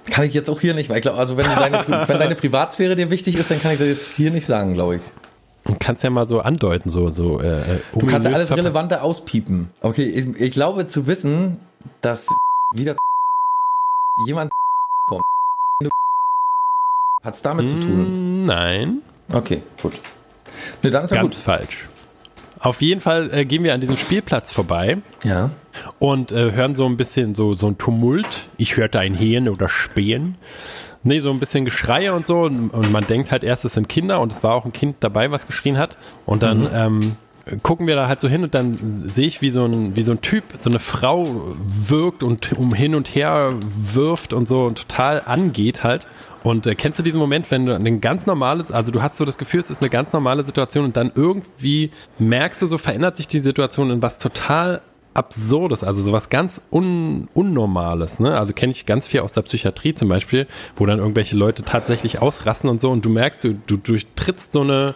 Kann ich jetzt auch hier nicht, weil ich glaube, also wenn, deine, wenn deine Privatsphäre dir wichtig ist, dann kann ich das jetzt hier nicht sagen, glaube ich. Du kannst ja mal so andeuten, so, so, äh, Du kannst ja alles Relevante auspiepen. Okay, ich, ich glaube zu wissen, dass wieder jemand kommt. Hat's damit zu tun? Mm, Nein, Okay, gut. Ne, dann ist ja ganz gut. falsch. Auf jeden Fall äh, gehen wir an diesem Spielplatz vorbei Ja. Und äh, hören so ein bisschen so, so ein Tumult. Ich hörte ein Hähen oder Spähen. Nee, so ein bisschen Geschreie und so. Und, und man denkt halt erst, es sind Kinder und es war auch ein Kind dabei, was geschrien hat. Und dann ähm, gucken wir da halt so hin und dann sehe ich, wie so, ein, wie so ein Typ, so eine Frau wirkt und um hin und her wirft und so und total angeht halt. Und äh, kennst du diesen Moment, wenn du ein ganz normales, also du hast so das Gefühl, es ist eine ganz normale Situation und dann irgendwie merkst du, so verändert sich die Situation in was total Absurdes, also sowas ganz un Unnormales. Ne? Also kenne ich ganz viel aus der Psychiatrie zum Beispiel, wo dann irgendwelche Leute tatsächlich ausrasten und so und du merkst, du, du durchtrittst so eine,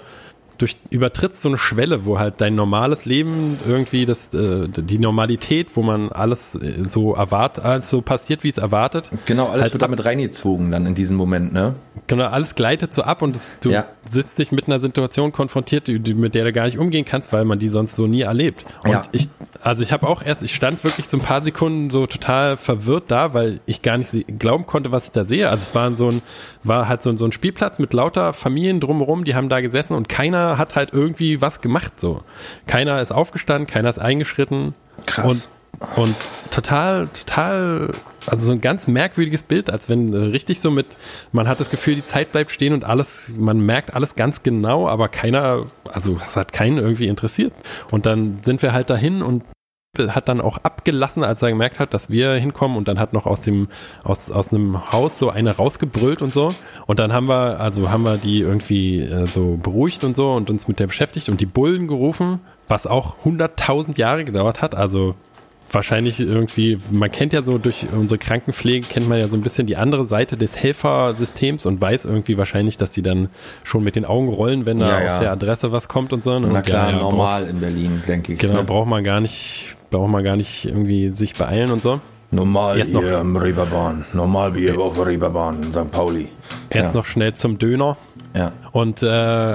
durch, übertrittst so eine Schwelle, wo halt dein normales Leben irgendwie das, äh, die Normalität, wo man alles äh, so erwartet, alles so passiert, wie es erwartet. Genau, alles Halt wird damit reingezogen dann in diesem Moment, ne? Genau, alles gleitet so ab und es, du Ja. sitzt dich mit einer Situation konfrontiert, die, mit der du gar nicht umgehen kannst, weil man die sonst so nie erlebt. Und Ja. ich, also ich habe auch erst, ich stand wirklich so ein paar Sekunden so total verwirrt da, weil ich gar nicht glauben konnte, was ich da sehe. Also es war so ein, war halt so ein, so ein Spielplatz mit lauter Familien drumherum, die haben da gesessen und keiner hat halt irgendwie was gemacht so. Keiner ist aufgestanden, keiner ist eingeschritten. Krass. Und, und total, total, also so ein ganz merkwürdiges Bild, als wenn äh, richtig so mit, man hat das Gefühl, die Zeit bleibt stehen und alles, man merkt alles ganz genau, aber keiner, also es hat keinen irgendwie interessiert. Und dann sind wir halt dahin und hat dann auch abgelassen, als er gemerkt hat, dass wir hinkommen und dann hat noch aus dem aus aus einem Haus so eine rausgebrüllt und so. Und dann haben wir also haben wir die irgendwie äh, so beruhigt und so und uns mit der beschäftigt und die Bullen gerufen, was auch 100.000 Jahre gedauert hat, also wahrscheinlich irgendwie, man kennt ja so durch unsere Krankenpflege, kennt man ja so ein bisschen die andere Seite des Helfersystems und weiß irgendwie wahrscheinlich, dass die dann schon mit den Augen rollen, wenn da Ja, ja. aus der Adresse was kommt und so. Und Na klar, ja, normal in Berlin, denke ich. Genau, ne? braucht man gar nicht, braucht man gar nicht irgendwie sich beeilen und so. Normal Erst noch- hier am Reeperbahn. Normal hier auf der Reeperbahn in St. Pauli. Erst noch schnell zum Döner. Ja. Und äh,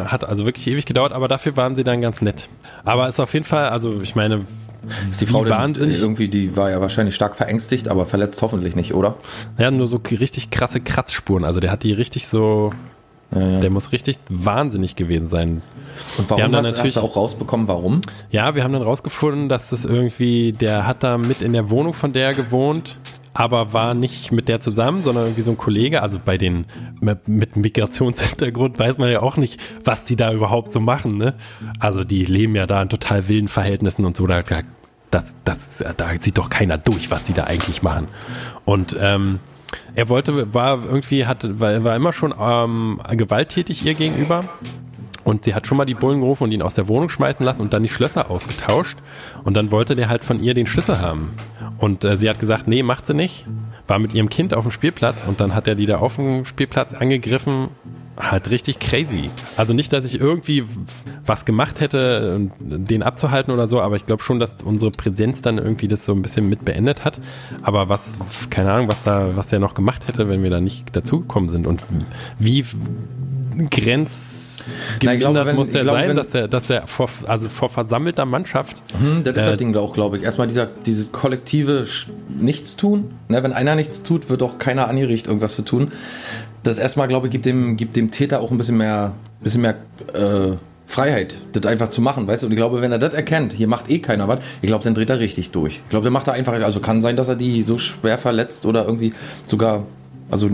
hat also wirklich ewig gedauert, aber dafür waren sie dann ganz nett. Aber ist auf jeden Fall, also ich meine, Ist die Frau denn, wahnsinnig- irgendwie, die war ja wahrscheinlich stark verängstigt, aber verletzt hoffentlich nicht, oder? er hat nur so richtig krasse Kratzspuren. Also der hat die richtig so, Ja, ja. der muss richtig wahnsinnig gewesen sein. Und Wir warum haben dann hast, natürlich- hast du auch rausbekommen, warum? Ja, wir haben dann rausgefunden, dass das irgendwie, der hat da mit in der Wohnung von der gewohnt, aber war nicht mit der zusammen, sondern irgendwie so ein Kollege. Also bei den mit Migrationshintergrund weiß man ja auch nicht, was die da überhaupt so machen. Ne? Also die leben ja da in total wilden Verhältnissen und so. Da, das, das, da sieht doch keiner durch, was die da eigentlich machen. Und ähm, er wollte, war irgendwie, hat, war, war immer schon ähm, gewalttätig ihr gegenüber. Und sie hat schon mal die Bullen gerufen und ihn aus der Wohnung schmeißen lassen und dann die Schlösser ausgetauscht. Und dann wollte der halt von ihr den Schlüssel haben. Und äh, sie hat gesagt, nee, macht sie nicht. War mit ihrem Kind auf dem Spielplatz und dann hat er die da auf dem Spielplatz angegriffen. Halt richtig crazy. Also nicht, dass ich irgendwie was gemacht hätte, den abzuhalten oder so, aber ich glaube schon, dass unsere Präsenz dann irgendwie das so ein bisschen mit beendet hat. Aber was, keine Ahnung, was da, was der noch gemacht hätte, wenn wir da nicht dazugekommen sind und wie grenzgemindert muss der glaube, sein, dass er, dass er vor, also vor versammelter Mannschaft. Hm, das ist äh, das Ding auch, glaube ich. Erstmal dieser, dieses kollektive Nichtstun. Ne, wenn einer nichts tut, wird auch keiner angeregt, irgendwas zu tun. Das erstmal, glaube ich, gibt dem, gibt dem Täter auch ein bisschen mehr, bisschen mehr äh, Freiheit, das einfach zu machen, weißt du? Und ich glaube, wenn er das erkennt, hier macht eh keiner was, ich glaube, dann dreht er richtig durch. Ich glaube, der macht da einfach, also kann sein, dass er die so schwer verletzt oder irgendwie sogar, also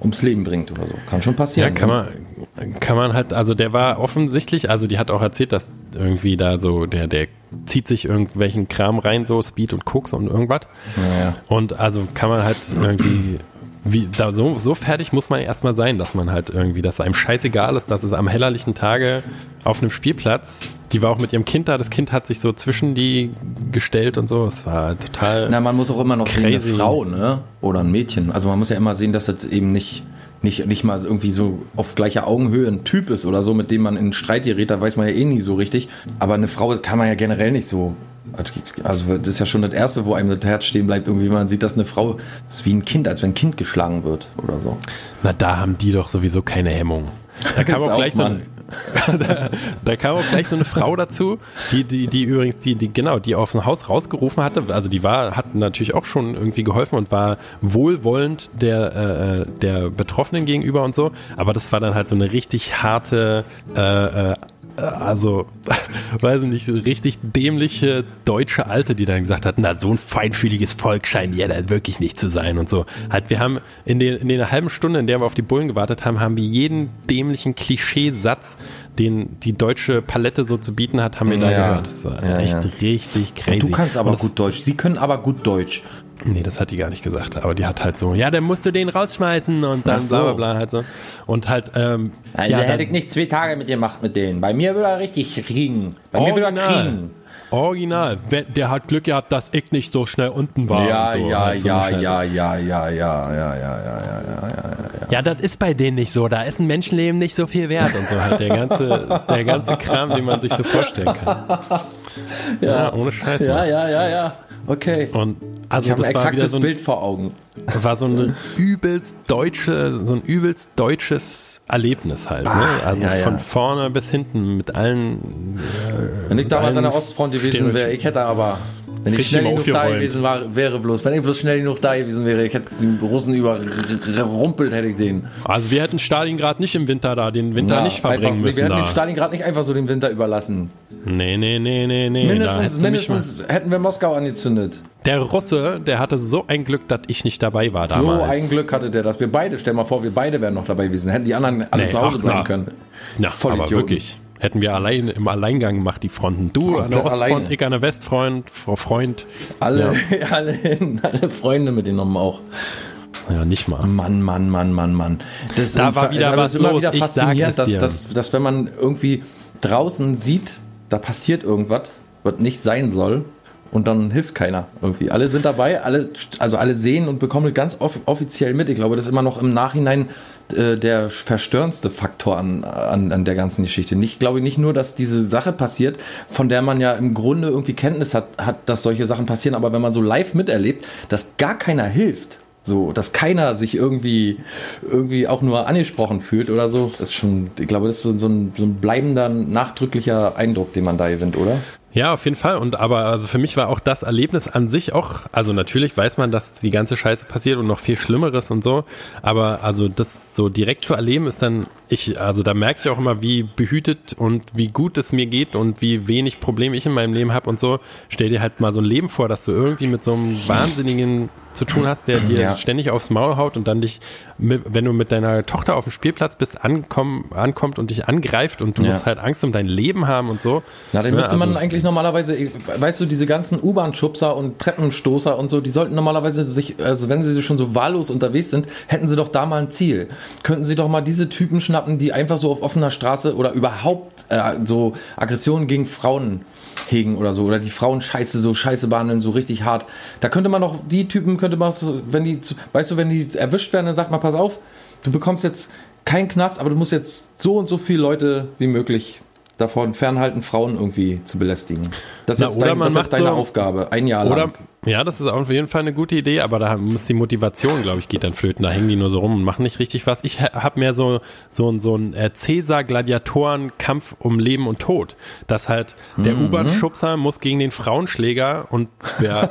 ums Leben bringt oder so. Kann schon passieren. Ja, kann ne? man, kann man halt, also der war offensichtlich, also die hat auch erzählt, dass irgendwie da so, der, der zieht sich irgendwelchen Kram rein, so Speed und Koks und irgendwas. Ja, ja. Und also kann man halt irgendwie wie, da so, so fertig muss man erstmal sein, dass man halt irgendwie, dass einem scheißegal ist, dass es am hellerlichen Tage auf einem Spielplatz, die war auch mit ihrem Kind da, das Kind hat sich so zwischen die gestellt und so, es war total. Na, man muss auch immer noch crazy. sehen, eine Frau, ne? Oder ein Mädchen. Also man muss ja immer sehen, dass das eben nicht, nicht, nicht mal irgendwie so auf gleicher Augenhöhe ein Typ ist oder so, mit dem man in Streit gerät, da weiß man ja eh nie so richtig. Aber eine Frau kann man ja generell nicht so also das ist ja schon das Erste, wo einem das Herz stehen bleibt, irgendwie man sieht, dass eine Frau ist wie ein Kind, als wenn ein Kind geschlagen wird oder so. Na, da haben die doch sowieso keine Hemmung. Da kam auch gleich so ein, da, da, kam auch gleich so eine Frau dazu, die, die, die übrigens, die, die, genau, die auf dem Haus rausgerufen hatte. Also die war, hat natürlich auch schon irgendwie geholfen und war wohlwollend der, äh, der Betroffenen gegenüber und so. Aber das war dann halt so eine richtig harte äh, äh also, weiß ich nicht, richtig dämliche deutsche Alte, die dann gesagt hat, na, so ein feinfühliges Volk scheint ja dann wirklich nicht zu sein und so. Halt, wir haben in den, in den halben Stunde, in der wir auf die Bullen gewartet haben, haben wir jeden dämlichen Klischeesatz, den die deutsche Palette so zu bieten hat, haben wir ja, da gehört. Das war ja, echt ja. richtig crazy. Und du kannst aber gut Deutsch. Sie können aber gut Deutsch. Nee, das hat die gar nicht gesagt. Aber die hat halt so, ja, dann musst du den rausschmeißen und dann so. bla bla bla halt so. Und halt, ähm. Also ja, hätte ich nicht zwei Tage mit dir gemacht mit denen. Bei mir will er richtig kriegen. Bei mir will er kriegen. Original. Der hat Glück gehabt, dass ich nicht so schnell unten war. Ja, so. ja, halt so ja, ja, ja, ja, ja, ja, ja, ja, ja, ja, ja. Ja, das ist bei denen nicht so. Da ist ein Menschenleben nicht so viel wert und so halt der ganze, der ganze Kram, den man sich so vorstellen kann. Ja, ja ohne Scheiß. Ja, ja, ja, ja. Okay. Und also ich habe ein exaktes so ein, Bild vor Augen. War so ein übelst deutsche, so ein übelst deutsches Erlebnis halt. Ah, ne? Also ja, von ja. vorne bis hinten mit allen. Äh, Wenn ich damals an der Ostfront gewesen wäre, ich hätte aber wenn ich schnell genug da gewesen war, wäre bloß, wenn ich bloß schnell genug da gewesen wäre, ich hätte die Russen überrumpelt, hätte ich den. Also wir hätten Stalingrad nicht im Winter da, den Winter Na, nicht verbringen einfach, müssen. Wir hätten da. den Stalingrad nicht einfach so den Winter überlassen. Nee, nee, nee, nee, nee. Mindestens, mindestens hätten wir Moskau angezündet. Der Russe, der hatte so ein Glück, dass ich nicht dabei war damals. So ein Glück hatte der, dass wir beide, stell mal vor, wir beide wären noch dabei gewesen, hätten die anderen alle nee, zu Hause bleiben können. Ja, Voll aber Idioten. wirklich. Hätten wir allein im Alleingang gemacht, die Fronten. Du Komplett an der Ostfront, alleine. ich an der Westfront, Frau Freund. Alle, ja. alle, alle Freunde mitgenommen auch. Ja, nicht mal. Mann, Mann, Mann, Mann, Mann. Das da war wieder was immer los. wieder faszinierend, dass, dass, dass wenn man irgendwie draußen sieht, da passiert irgendwas, was nicht sein soll, und dann hilft keiner irgendwie. Alle sind dabei, alle, also alle sehen und bekommen ganz off offiziell mit. Ich glaube, das ist immer noch im Nachhinein äh, der verstörendste Faktor an, an, an der ganzen Geschichte. Ich glaube nicht nur, dass diese Sache passiert, von der man ja im Grunde irgendwie Kenntnis hat, hat, dass solche Sachen passieren, aber wenn man so live miterlebt, dass gar keiner hilft. So, dass keiner sich irgendwie, irgendwie auch nur angesprochen fühlt oder so. Ist schon, ich glaube, das ist so, so, ein, so ein bleibender, nachdrücklicher Eindruck, den man da gewinnt, oder? Ja, auf jeden Fall. Und aber also für mich war auch das Erlebnis an sich auch, also natürlich weiß man, dass die ganze Scheiße passiert und noch viel Schlimmeres und so. Aber also das so direkt zu erleben ist dann, ich, also da merke ich auch immer, wie behütet und wie gut es mir geht und wie wenig Probleme ich in meinem Leben habe und so. Stell dir halt mal so ein Leben vor, dass du irgendwie mit so einem wahnsinnigen zu tun hast, der dir ja. ständig aufs Maul haut und dann dich, wenn du mit deiner Tochter auf dem Spielplatz bist, ankomm, ankommt und dich angreift und du ja. musst halt Angst um dein Leben haben und so. Na, den ja, müsste also, man eigentlich normalerweise, weißt du, diese ganzen U-Bahn-Schubser und Treppenstoßer und so, die sollten normalerweise sich, also wenn sie schon so wahllos unterwegs sind, hätten sie doch da mal ein Ziel. Könnten sie doch mal diese Typen schnappen, die einfach so auf offener Straße oder überhaupt äh, so Aggressionen gegen Frauen hegen oder so oder die Frauen scheiße so scheiße behandeln so richtig hart. Da könnte man doch die Typen könnte man wenn die weißt du, wenn die erwischt werden, dann sagt man pass auf, du bekommst jetzt keinen Knast, aber du musst jetzt so und so viele Leute wie möglich davon fernhalten, Frauen irgendwie zu belästigen. Das ist, Na, dein, das ist deine so, Aufgabe, ein Jahr lang. Ja, das ist auf jeden Fall eine gute Idee, aber da muss die Motivation, glaube ich, geht dann flöten. Da hängen die nur so rum und machen nicht richtig was. Ich habe mehr so so, so ein äh, Cäsar-Gladiatoren-Kampf um Leben und Tod. Dass halt der mhm. U-Bahn-Schubser muss gegen den Frauenschläger und wer,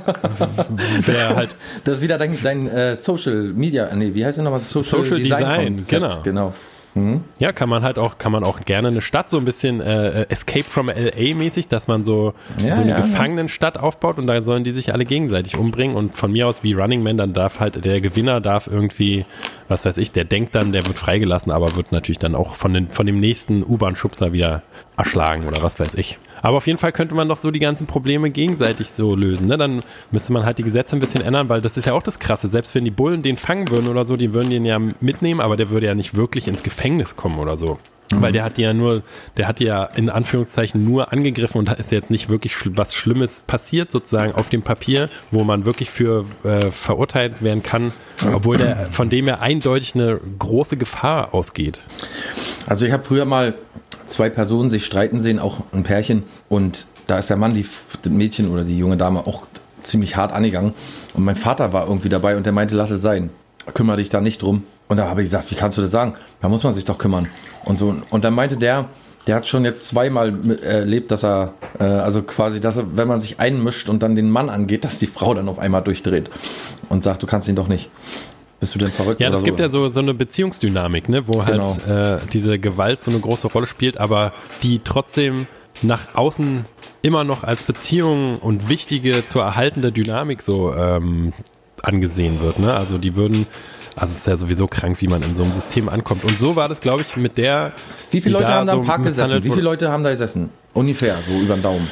wer halt... Das ist wieder dein, dein äh, Social Media, nee, wie heißt der nochmal? Social, Social Design, Design genau. genau. Mhm. Ja, kann man halt auch, kann man auch gerne eine Stadt so ein bisschen äh, Escape from LA mäßig, dass man so, ja, so eine ja, Gefangenenstadt aufbaut und da sollen die sich alle gegenseitig umbringen und von mir aus wie Running Man, dann darf halt der Gewinner darf irgendwie, was weiß ich, der denkt dann, der wird freigelassen, aber wird natürlich dann auch von, den, von dem nächsten U-Bahn-Schubser wieder erschlagen oder was weiß ich. Aber auf jeden Fall könnte man doch so die ganzen Probleme gegenseitig so lösen. Ne? Dann müsste man halt die Gesetze ein bisschen ändern, weil das ist ja auch das Krasse. Selbst wenn die Bullen den fangen würden oder so, die würden den ja mitnehmen, aber der würde ja nicht wirklich ins Gefängnis kommen oder so. Mhm. Weil der hat ja nur, der hat ja in Anführungszeichen nur angegriffen und da ist jetzt nicht wirklich was Schlimmes passiert, sozusagen auf dem Papier, wo man wirklich für äh, verurteilt werden kann, obwohl der, von dem ja eindeutig eine große Gefahr ausgeht. Also ich habe früher mal zwei Personen sich streiten sehen, auch ein Pärchen. Und da ist der Mann, die, das Mädchen oder die junge Dame auch ziemlich hart angegangen. Und mein Vater war irgendwie dabei und der meinte, lass es sein. Kümmere dich da nicht drum. Und da habe ich gesagt, wie kannst du das sagen? Da muss man sich doch kümmern. Und so. Und dann meinte der, der hat schon jetzt zweimal erlebt, dass er, äh, also quasi, dass er, wenn man sich einmischt und dann den Mann angeht, dass die Frau dann auf einmal durchdreht und sagt, du kannst ihn doch nicht. Bist du denn verrückt? Ja, es gibt so? ja so, so eine Beziehungsdynamik, ne, wo halt, genau. halt äh, diese Gewalt so eine große Rolle spielt, aber die trotzdem nach außen immer noch als Beziehung und wichtige zu erhaltende Dynamik so ähm, angesehen wird. Ne? Also die würden, also es ist ja sowieso krank, wie man in so einem System ankommt. Und so war das, glaube ich, mit der. Wie viele Leute da haben da im so Park gesessen? Wie viele Leute haben da gesessen? Ungefähr, so über den Daumen.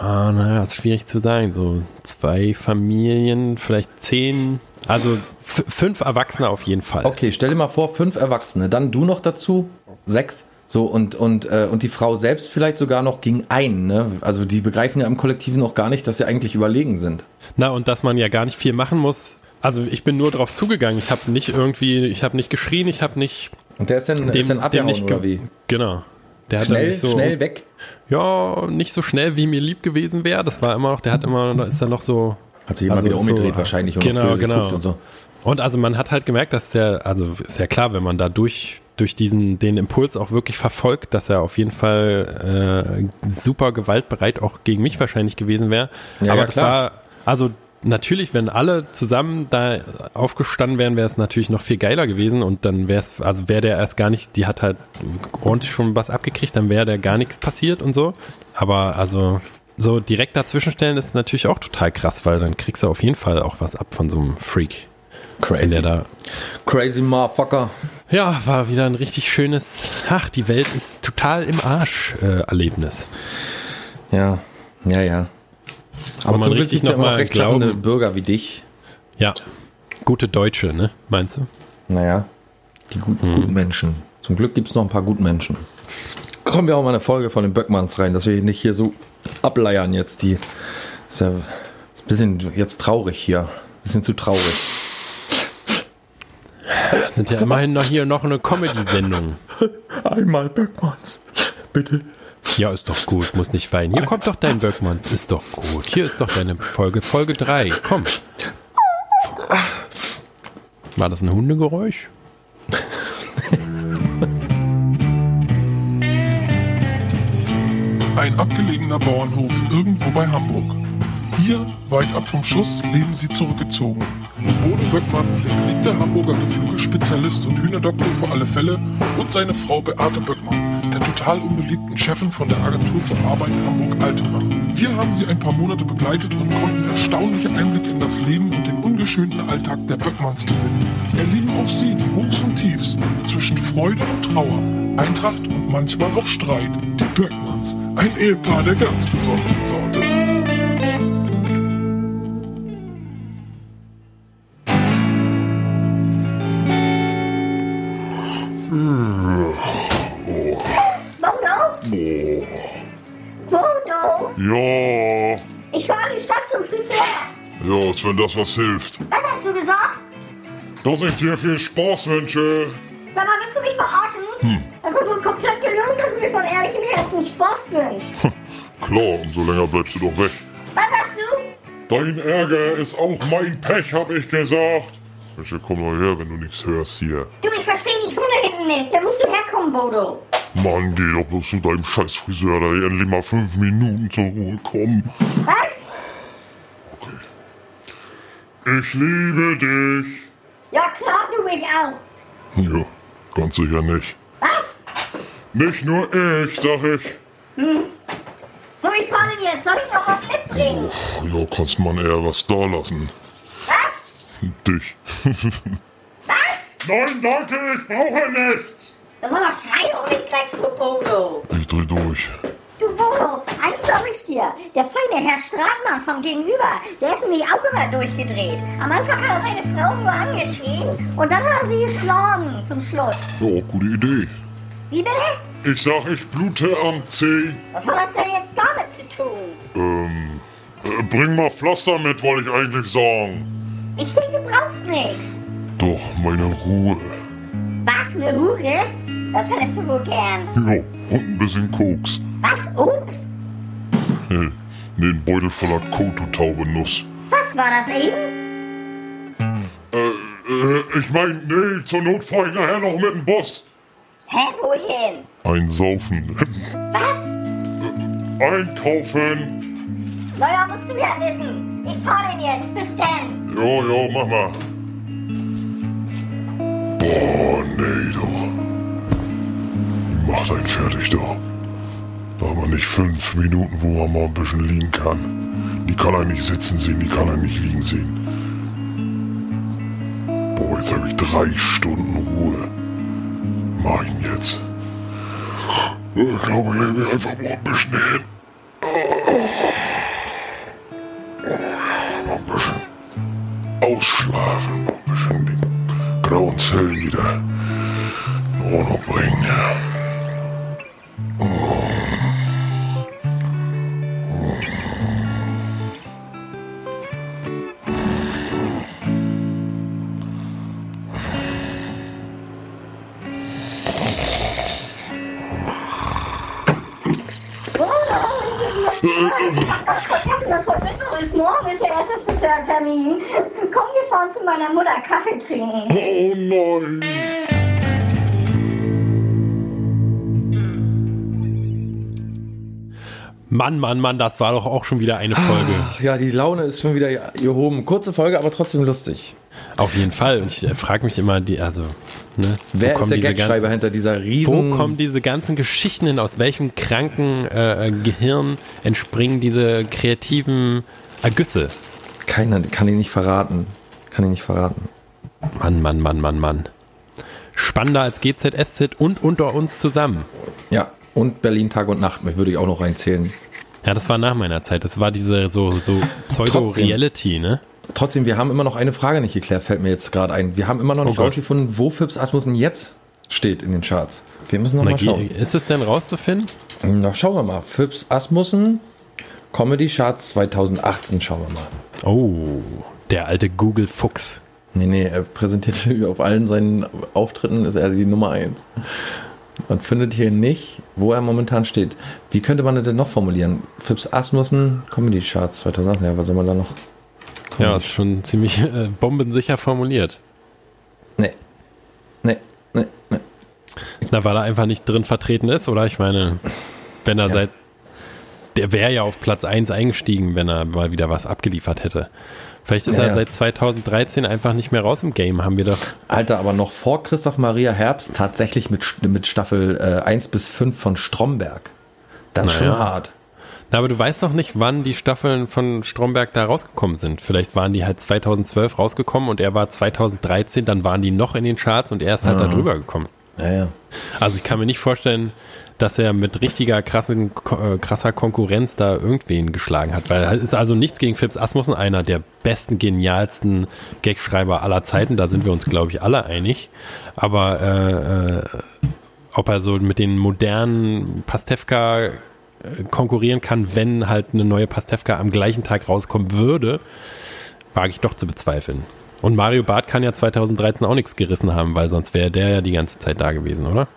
Ah, naja, das ist schwierig zu sagen. So zwei Familien, vielleicht zehn also fünf Erwachsene auf jeden Fall. Okay, stell dir mal vor, fünf Erwachsene, dann du noch dazu, sechs. So, und, und, äh, und die Frau selbst vielleicht sogar noch gegen einen, ne? Also die begreifen ja im Kollektiv noch gar nicht, dass sie eigentlich überlegen sind. Na, und dass man ja gar nicht viel machen muss. Also ich bin nur drauf zugegangen. Ich habe nicht irgendwie, ich habe nicht geschrien, ich habe nicht. Und der ist dann, dem, ist dann abgehauen, nicht oder wie? Genau. Der hat schnell, so, schnell weg? Ja, nicht so schnell, wie mir lieb gewesen wäre. Das war immer noch, der hat immer, ist dann noch so hat sich immer also wieder umgedreht so, wahrscheinlich und genau, genau. und so. Und also man hat halt gemerkt, dass der, also ist ja klar, wenn man da durch, durch diesen, den Impuls auch wirklich verfolgt, dass er auf jeden Fall äh, super gewaltbereit auch gegen mich wahrscheinlich gewesen wäre. Ja, Aber ja, das war, also natürlich, wenn alle zusammen da aufgestanden wären, wäre es natürlich noch viel geiler gewesen und dann wäre es, also wäre der erst gar nicht, die hat halt ordentlich schon was abgekriegt, dann wäre der gar nichts passiert und so. Aber also so direkt dazwischen stellen ist natürlich auch total krass, weil dann kriegst du auf jeden Fall auch was ab von so einem Freak. Crazy. Crazy Motherfucker. Ja, war wieder ein richtig schönes, ach, die Welt ist total im Arsch äh, Erlebnis. Ja, ja, ja. Aber zum Glück gibt es ja rechtschaffende Bürger wie dich. Ja, gute Deutsche, ne, meinst du? Naja, die guten, mhm. guten Menschen. Zum Glück gibt es noch ein paar guten Menschen. Kommen wir auch mal eine Folge von den Böckmanns rein, dass wir nicht hier so ableiern jetzt. Die ist ja ist ein bisschen jetzt traurig hier. Ein bisschen zu traurig. Sind ja immerhin noch hier noch eine Comedy-Sendung. Einmal Böckmanns. Bitte. Ja, ist doch gut, muss nicht weinen. Hier kommt doch dein Böckmanns, ist doch gut. Hier ist doch deine Folge, Folge 3. Komm. War das ein Hundegeräusch? Ein abgelegener Bauernhof irgendwo bei Hamburg. Hier, weit ab vom Schuss, leben sie zurückgezogen. Bodo Böckmann, der beliebte Hamburger Geflügelspezialist und Hühnerdoktor für alle Fälle, und seine Frau Beate Böckmann, der total unbeliebten Chefin von der Agentur für Arbeit Hamburg-Altona. Wir haben sie ein paar Monate begleitet und konnten erstaunliche Einblicke in das Leben und den ungeschönten Alltag der Böckmanns gewinnen. Erleben auch sie die Hochs und Tiefs zwischen Freude und Trauer, Eintracht und manchmal auch Streit. Die Böckmanns, ein Ehepaar der ganz besonderen Sorte. Friseur. ja, als wenn das was hilft. Was hast du gesagt? Dass ich dir viel Spaß wünsche. Sag mal, willst du mich verarschen? Das ist wohl komplett gelungen, dass du mir von ehrlichem Herzen Spaß wünschst. Klar, umso länger bleibst du doch weg. Was hast du? Dein Ärger ist auch mein Pech, hab ich gesagt. Mensch, komm mal her, wenn du nichts hörst hier. Du, ich verstehe die Hunde hinten nicht. Da musst du herkommen, Bodo. Mann, geh doch bloß zu deinem scheiß Friseur, da endlich mal fünf Minuten zur Ruhe kommen. Was? Ich liebe dich. Ja, klar, du mich auch. Ja, ganz sicher nicht. Was? Nicht nur ich, sag ich. So, ich fahre jetzt. Soll ich noch was mitbringen? Ja, kannst man eher was da lassen. Was? Dich. Was? Nein, danke, ich brauche nichts. Das aber schrei doch nicht gleich so, Bodo. Ich dreh durch. Du Bodo, eins sag ich dir. Der feine Herr Stratmann von gegenüber, der ist nämlich auch immer durchgedreht. Am Anfang hat er seine Frau nur angeschrien und dann hat er sie geschlagen zum Schluss. Ja, gute Idee. Wie bitte? Ich sag, ich blute am Zeh. Was hat das denn jetzt damit zu tun? Ähm, äh, bring mal Pflaster mit, wollte ich eigentlich sagen. Ich denke, du brauchst nichts. Doch, meine Ruhe. Was, eine Hure? Das hättest du wohl gern. Ja, und ein bisschen Koks. Was? Ups? Nee, nee, ein Beutel voller Kot, du taube Nuss. Was war das eben? Äh, äh, ich mein, nee, zur Not fahr ich nachher noch mit dem Bus. Hä, wohin? Ein Saufen. Was? Einkaufen. Naja, musst du ja wissen. Ich fahr den jetzt. Bis denn. Jo, jo, mach mal. Boah, nee, du. Macht einen fertig, haben wir nicht fünf Minuten, wo man mal ein bisschen liegen kann. Die kann er nicht sitzen sehen, die kann er nicht liegen sehen. Boah, jetzt habe ich drei Stunden Ruhe. Mach ihn jetzt. Ich glaube, ich lege mich einfach mal ein bisschen hin. Trinken. Oh nein! Mann, Mann, Mann, das war doch auch schon wieder eine Folge. Ja, die Laune ist schon wieder gehoben. Kurze Folge, aber trotzdem lustig. Auf jeden Fall. Und ich äh, frage mich immer, die, also, ne, Wer wo ist der Gagschreiber ganzen- hinter dieser Wo riesen... kommen diese ganzen Geschichten hin? Aus welchem kranken äh, Gehirn entspringen diese kreativen Ergüsse? Keiner kann ich nicht verraten. Kann ich nicht verraten. Mann, Mann, Mann, Mann, Mann. Spannender als GZSZ und unter uns zusammen. Ja, und Berlin Tag und Nacht, würde ich auch noch reinzählen. Ja, das war nach meiner Zeit. Das war diese so, so Pseudo-Reality, ne? Trotzdem, wir haben immer noch eine Frage nicht geklärt, fällt mir jetzt gerade ein. Wir haben immer noch nicht Gott. rausgefunden, wo Phipps Asmussen jetzt steht in den Charts. Wir müssen noch Na, mal schauen. ist es denn rauszufinden? Na, schauen wir mal. Phipps Asmussen, Comedy Charts 2018, schauen wir mal. Oh, der alte Google-Fuchs. Nee, nee, er präsentiert auf allen seinen Auftritten, ist er die Nummer 1. Man findet hier nicht, wo er momentan steht. Wie könnte man das denn noch formulieren? Phipps Asmussen, Comedy Charts 2018, ja, was soll man da noch? Ja, ist schon ziemlich äh, bombensicher formuliert. Nee. Nee, nee, nee. Na, weil er einfach nicht drin vertreten ist, oder? Ich meine, wenn er Ja. seit der wäre ja auf Platz 1 eingestiegen, wenn er mal wieder was abgeliefert hätte. Vielleicht ist Ja, er seit 2013 einfach nicht mehr raus im Game, haben wir doch. Alter, aber noch vor Christoph Maria Herbst tatsächlich mit, mit Staffel äh, 1 bis 5 von Stromberg. Das ist Naja. schon hart. Na, aber du weißt doch nicht, wann die Staffeln von Stromberg da rausgekommen sind. Vielleicht waren die halt 2012 rausgekommen und er war 2013, dann waren die noch in den Charts und er ist halt da drüber gekommen. Ja, ja. Also ich kann mir nicht vorstellen, dass er mit richtiger krassen, äh, krasser Konkurrenz da irgendwen geschlagen hat, weil es ist also nichts gegen Phipps Asmussen, einer der besten, genialsten Gagschreiber aller Zeiten, da sind wir uns, glaube ich, alle einig. Aber äh, äh, ob er so mit den modernen Pastewka äh, konkurrieren kann, wenn halt eine neue Pastewka am gleichen Tag rauskommen würde, wage ich doch zu bezweifeln. Und Mario Barth kann ja 2013 auch nichts gerissen haben, weil sonst wäre der ja die ganze Zeit da gewesen, oder?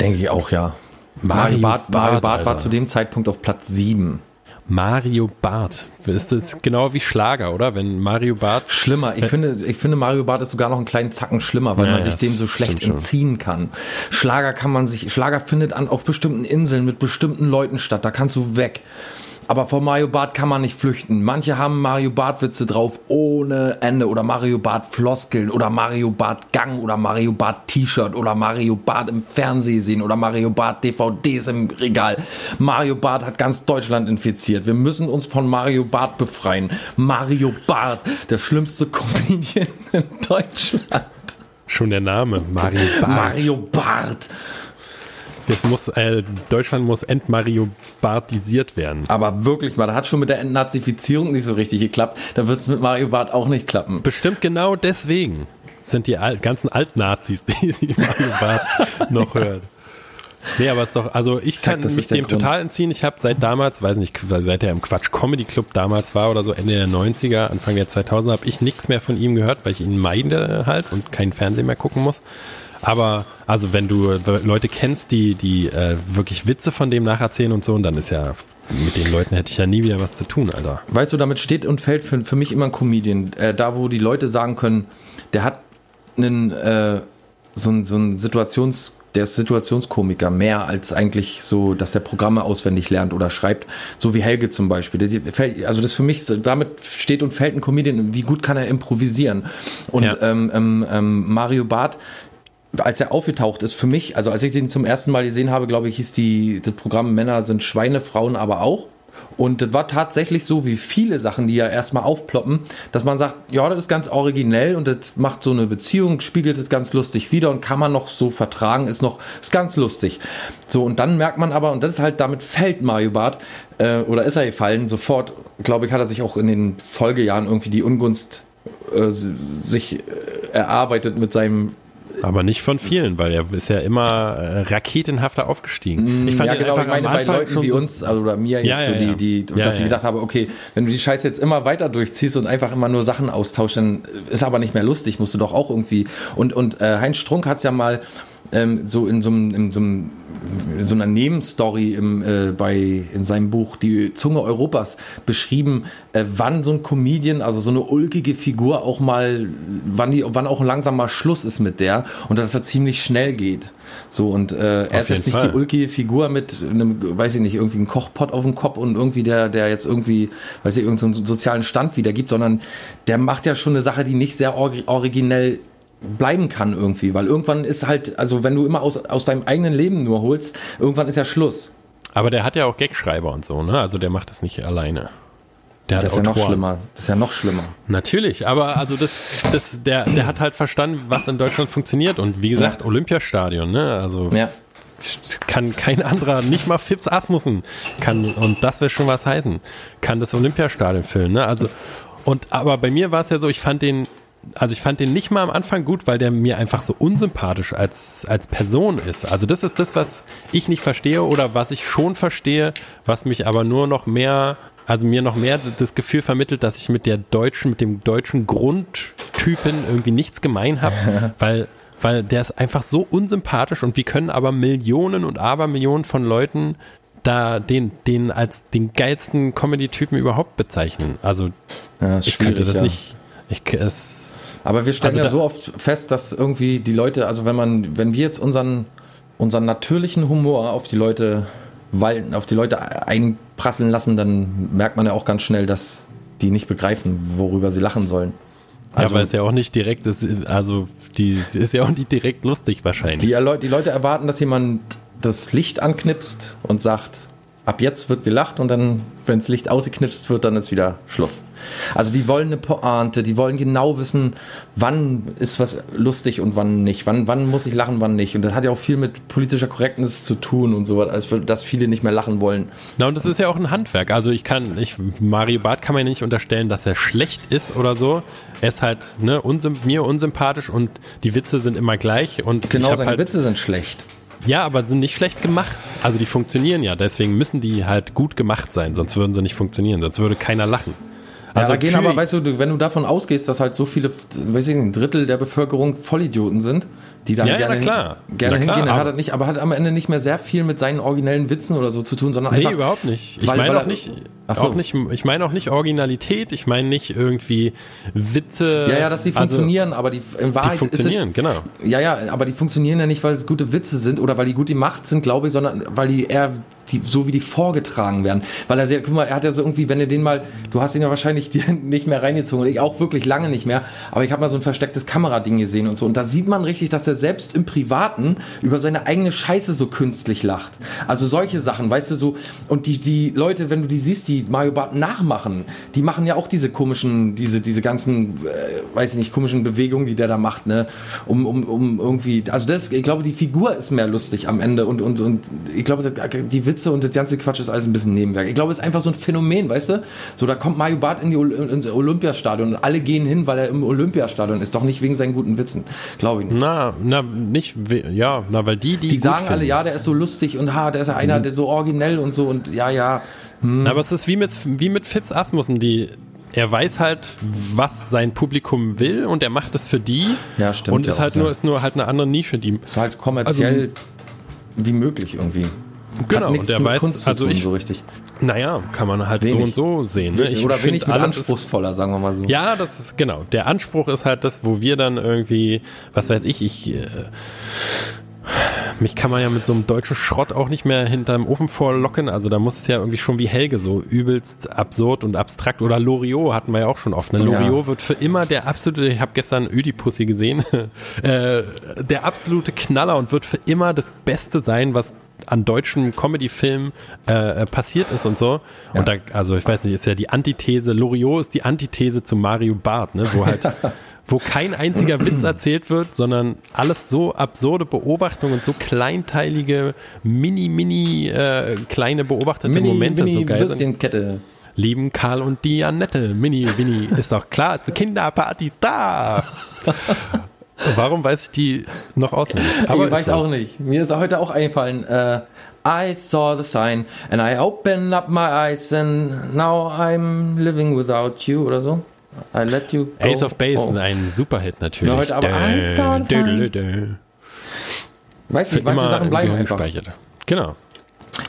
Denke ich auch, ja. Mario Mario Barth, Mario Barth war zu dem Zeitpunkt auf Platz 7. Mario Barth. Ist das genau wie Schlager, oder? Wenn Mario Barth. Schlimmer. Ich finde, ich finde Mario Barth ist sogar noch einen kleinen Zacken schlimmer, weil Ja, man ja, sich dem so schlecht entziehen kann. Schlager kann man sich, Schlager findet an auf bestimmten Inseln mit bestimmten Leuten statt. Da kannst du weg. Aber vor Mario Barth kann man nicht flüchten. Manche haben Mario Barth Witze drauf ohne Ende oder Mario Barth Floskeln oder Mario Barth Gang oder Mario Barth T-Shirt oder Mario Barth im Fernsehen sehen oder Mario Barth DVDs im Regal. Mario Barth hat ganz Deutschland infiziert. Wir müssen uns von Mario Barth befreien. Mario Barth, der schlimmste Comedian in Deutschland. Schon der Name. Mario Barth. Mario Barth. Es muss, äh, Deutschland muss entmario Barthisiert werden. Aber wirklich mal, da hat schon mit der Entnazifizierung nicht so richtig geklappt. Da wird es mit Mario Barth auch nicht klappen. Bestimmt genau deswegen sind die al ganzen Altnazis, die, die Mario Barth noch hört. Nee, aber es ist doch, also ich Sag, kann das mich dem Grund. total entziehen. Ich habe seit damals, weiß nicht, seit er im Quatsch Comedy Club damals war oder so, Ende der 90er, Anfang der 2000er, habe ich nichts mehr von ihm gehört, weil ich ihn meide halt und kein Fernsehen mehr gucken muss. Aber, also wenn du Leute kennst, die, die äh, wirklich Witze von dem nacherzählen und so, und dann ist ja, mit den Leuten hätte ich ja nie wieder was zu tun, Alter. Weißt du, damit steht und fällt für, für mich immer ein Comedian. Äh, da, wo die Leute sagen können, der hat einen, äh, so ein, so ein Situations, der ist Situationskomiker, mehr als eigentlich so, dass der Programme auswendig lernt oder schreibt, so wie Helge zum Beispiel. Also das für mich, damit steht und fällt ein Comedian, wie gut kann er improvisieren. Und Ja. ähm, ähm, ähm, Mario Barth, als er aufgetaucht ist, für mich, also als ich den zum ersten Mal gesehen habe, glaube ich, hieß die, das Programm Männer sind Schweine, Frauen aber auch. Und das war tatsächlich so wie viele Sachen, die ja erstmal aufploppen, dass man sagt, ja, das ist ganz originell und das macht so eine Beziehung, spiegelt es ganz lustig wieder und kann man noch so vertragen, ist noch, ist ganz lustig. So, und dann merkt man aber, und das ist halt, damit fällt Mario Barth, äh, oder ist er gefallen, sofort, glaube ich, hat er sich auch in den Folgejahren irgendwie die Ungunst äh, sich äh, erarbeitet mit seinem Aber nicht von vielen, weil er ist ja immer äh, raketenhafter aufgestiegen. Ich fand ja, genau, einfach ich meine bei Leuten wie so- uns, also oder mir Ja, jetzt so, ja, die, ja. die, Ja, dass ich gedacht habe, okay, wenn du die Scheiße jetzt immer weiter durchziehst und einfach immer nur Sachen austauschst, dann ist aber nicht mehr lustig, musst du doch auch irgendwie. Und, und äh, Heinz Strunk hat es ja mal ähm, so in so einem, in so einem so einer Nebenstory im, äh, bei, in seinem Buch Die Zunge Europas beschrieben, äh, wann so ein Comedian, also so eine ulkige Figur auch mal, wann die, wann auch langsam mal Schluss ist mit der und dass das ziemlich schnell geht. So und äh, er ist jetzt nicht Fall. die ulkige Figur mit einem, weiß ich nicht, irgendwie einem Kochpott auf dem Kopf und irgendwie der, der jetzt irgendwie, weiß ich, irgendeinen so sozialen Stand wiedergibt, sondern der macht ja schon eine Sache, die nicht sehr ori- originell bleiben kann irgendwie, weil irgendwann ist halt, also wenn du immer aus, aus deinem eigenen Leben nur holst, irgendwann ist ja Schluss. Aber der hat ja auch Gagschreiber und so, ne? Also der macht das nicht alleine. Der hat Das ist ja noch Autoren. schlimmer. Das ist ja noch schlimmer. Natürlich, aber also das, das, der, der hat halt verstanden, was in Deutschland funktioniert und wie gesagt, Ja. Olympiastadion, ne? Also Ja. kann kein anderer, nicht mal Fips Asmussen kann, und das will schon was heißen, kann das Olympiastadion füllen, ne? Also, und, aber bei mir war es ja so, ich fand den, also ich fand den nicht mal am Anfang gut, weil der mir einfach so unsympathisch als, als Person ist. Also das ist das, was ich nicht verstehe oder was ich schon verstehe, was mich aber nur noch mehr, also mir noch mehr das Gefühl vermittelt, dass ich mit der deutschen, mit dem deutschen Grundtypen irgendwie nichts gemein habe, weil weil der ist einfach so unsympathisch und wir können aber Millionen und Abermillionen von Leuten da den, den als den geilsten Comedy-Typen überhaupt bezeichnen. Also ja ich könnte das ja. nicht. Ich, es, Aber wir stellen Also ja so oft fest, dass irgendwie die Leute, also wenn man, wenn wir jetzt unseren, unseren natürlichen Humor auf die Leute weil auf die Leute einprasseln lassen, dann merkt man ja auch ganz schnell, dass die nicht begreifen, worüber sie lachen sollen. Also, ja, weil es ja auch nicht direkt ist, also die ist ja auch nicht direkt lustig wahrscheinlich. Die, die Leute erwarten, dass jemand das Licht anknipst und sagt, ab jetzt wird gelacht und dann, wenn das Licht ausgeknipst wird, dann ist wieder Schluss. Also die wollen eine Pointe, die wollen genau wissen, wann ist was lustig und wann nicht. Wann, wann muss ich lachen, wann nicht. Und das hat ja auch viel mit politischer Korrektness zu tun und so, als dass viele nicht mehr lachen wollen. Na, und das ist ja auch ein Handwerk. Also ich kann, ich, Mario Barth kann man ja nicht unterstellen, dass er schlecht ist oder so. Er ist halt ne, unsymp mir unsympathisch und die Witze sind immer gleich. Und genau, seine halt, Witze sind schlecht. Ja, aber sind nicht schlecht gemacht. Also die funktionieren ja, deswegen müssen die halt gut gemacht sein, sonst würden sie nicht funktionieren, sonst würde keiner lachen. Also ja, gehen aber, weißt du, wenn du davon ausgehst, dass halt so viele, weiß ich nicht, ein Drittel der Bevölkerung Vollidioten sind, die dann ja, gerne, ja, klar. gerne hingehen, klar, hat er nicht, aber hat am Ende nicht mehr sehr viel mit seinen originellen Witzen oder so zu tun, sondern einfach. Nee, überhaupt nicht. Ich meine auch nicht, so. auch nicht, ich meine auch nicht Originalität, ich meine nicht irgendwie Witze. Ja, ja, dass sie also, funktionieren, aber die in Wahrheit. Die funktionieren, es, genau. Ja, ja, aber die funktionieren ja nicht, weil es gute Witze sind oder weil die gut gemacht sind, glaube ich, sondern weil die eher die, so wie die vorgetragen werden. Weil er sehr, guck mal, er hat ja so irgendwie, wenn er den mal, du hast ihn ja wahrscheinlich nicht mehr reingezogen und ich auch wirklich lange nicht mehr, aber ich habe mal so ein verstecktes Kamerading gesehen und so und da sieht man richtig, dass er selbst im Privaten über seine eigene Scheiße so künstlich lacht. Also solche Sachen, weißt du, so und die, die Leute, wenn du die siehst, die Mario Barth nachmachen, die machen ja auch diese komischen, diese, diese ganzen, äh, weiß ich nicht, komischen Bewegungen, die der da macht, ne, um, um, um irgendwie, also das, ich glaube, die Figur ist mehr lustig am Ende und, und, und ich glaube, die Witze Witze und das ganze Quatsch ist alles ein bisschen Nebenwerk. Ich glaube, es ist einfach so ein Phänomen, weißt du? So, da kommt Mario Barth in die ins Olympiastadion und alle gehen hin, weil er im Olympiastadion ist. Doch nicht wegen seinen guten Witzen. Glaube ich nicht. Na, na, nicht, ja, na, weil die, die. Die sagen alle, ja, der ist so lustig und ha, der ist ja einer, der so originell und so und ja, ja. Hm. Na, aber es ist wie mit, wie mit Phipps Asmussen, die, er weiß halt, was sein Publikum will und er macht es für die. Ja, stimmt. Und ist halt nur, ist nur halt eine andere Nische, die. So halt kommerziell also, wie möglich irgendwie. Genau, und der weiß, Kunst also ich, so richtig. Naja, kann man halt wenig. so und so sehen. Ne? Ich Oder wenig anspruchsvoller, sagen wir mal so. Ja, das ist genau. Der Anspruch ist halt das, wo wir dann irgendwie, was weiß ich, ich äh, mich kann man ja mit so einem deutschen Schrott auch nicht mehr hinterm Ofen vorlocken. Also da muss es ja irgendwie schon wie Helge so übelst absurd und abstrakt. Oder Loriot hatten wir ja auch schon oft. Ne? Loriot ja. wird für immer der absolute, ich habe gestern Ödipussy gesehen, äh, der absolute Knaller und wird für immer das Beste sein, was an deutschen Comedy-Filmen äh, passiert ist und so. Ja. Und da, also ich weiß nicht, ist ja die Antithese, Loriot ist die Antithese zu Mario Barth, ne? wo halt, wo kein einziger Witz erzählt wird, sondern alles so absurde Beobachtungen und so kleinteilige, mini, mini, äh, kleine beobachtete mini, Momente mini so geil sind. Kette. Lieben Karl und die Annette, Mini, Mini, ist doch klar, ist für Kinderpartys da. Warum weiß ich die noch auswendig? Aber ich weiß so. auch nicht. Mir ist heute auch eingefallen. Uh, I saw the sign and I opened up my eyes and now I'm living without you oder so. I let you go. Ace of Base, oh. ein Superhit natürlich. Ja, heute aber I saw the sign. Weißt du, manche Sachen bleiben einfach. Genau.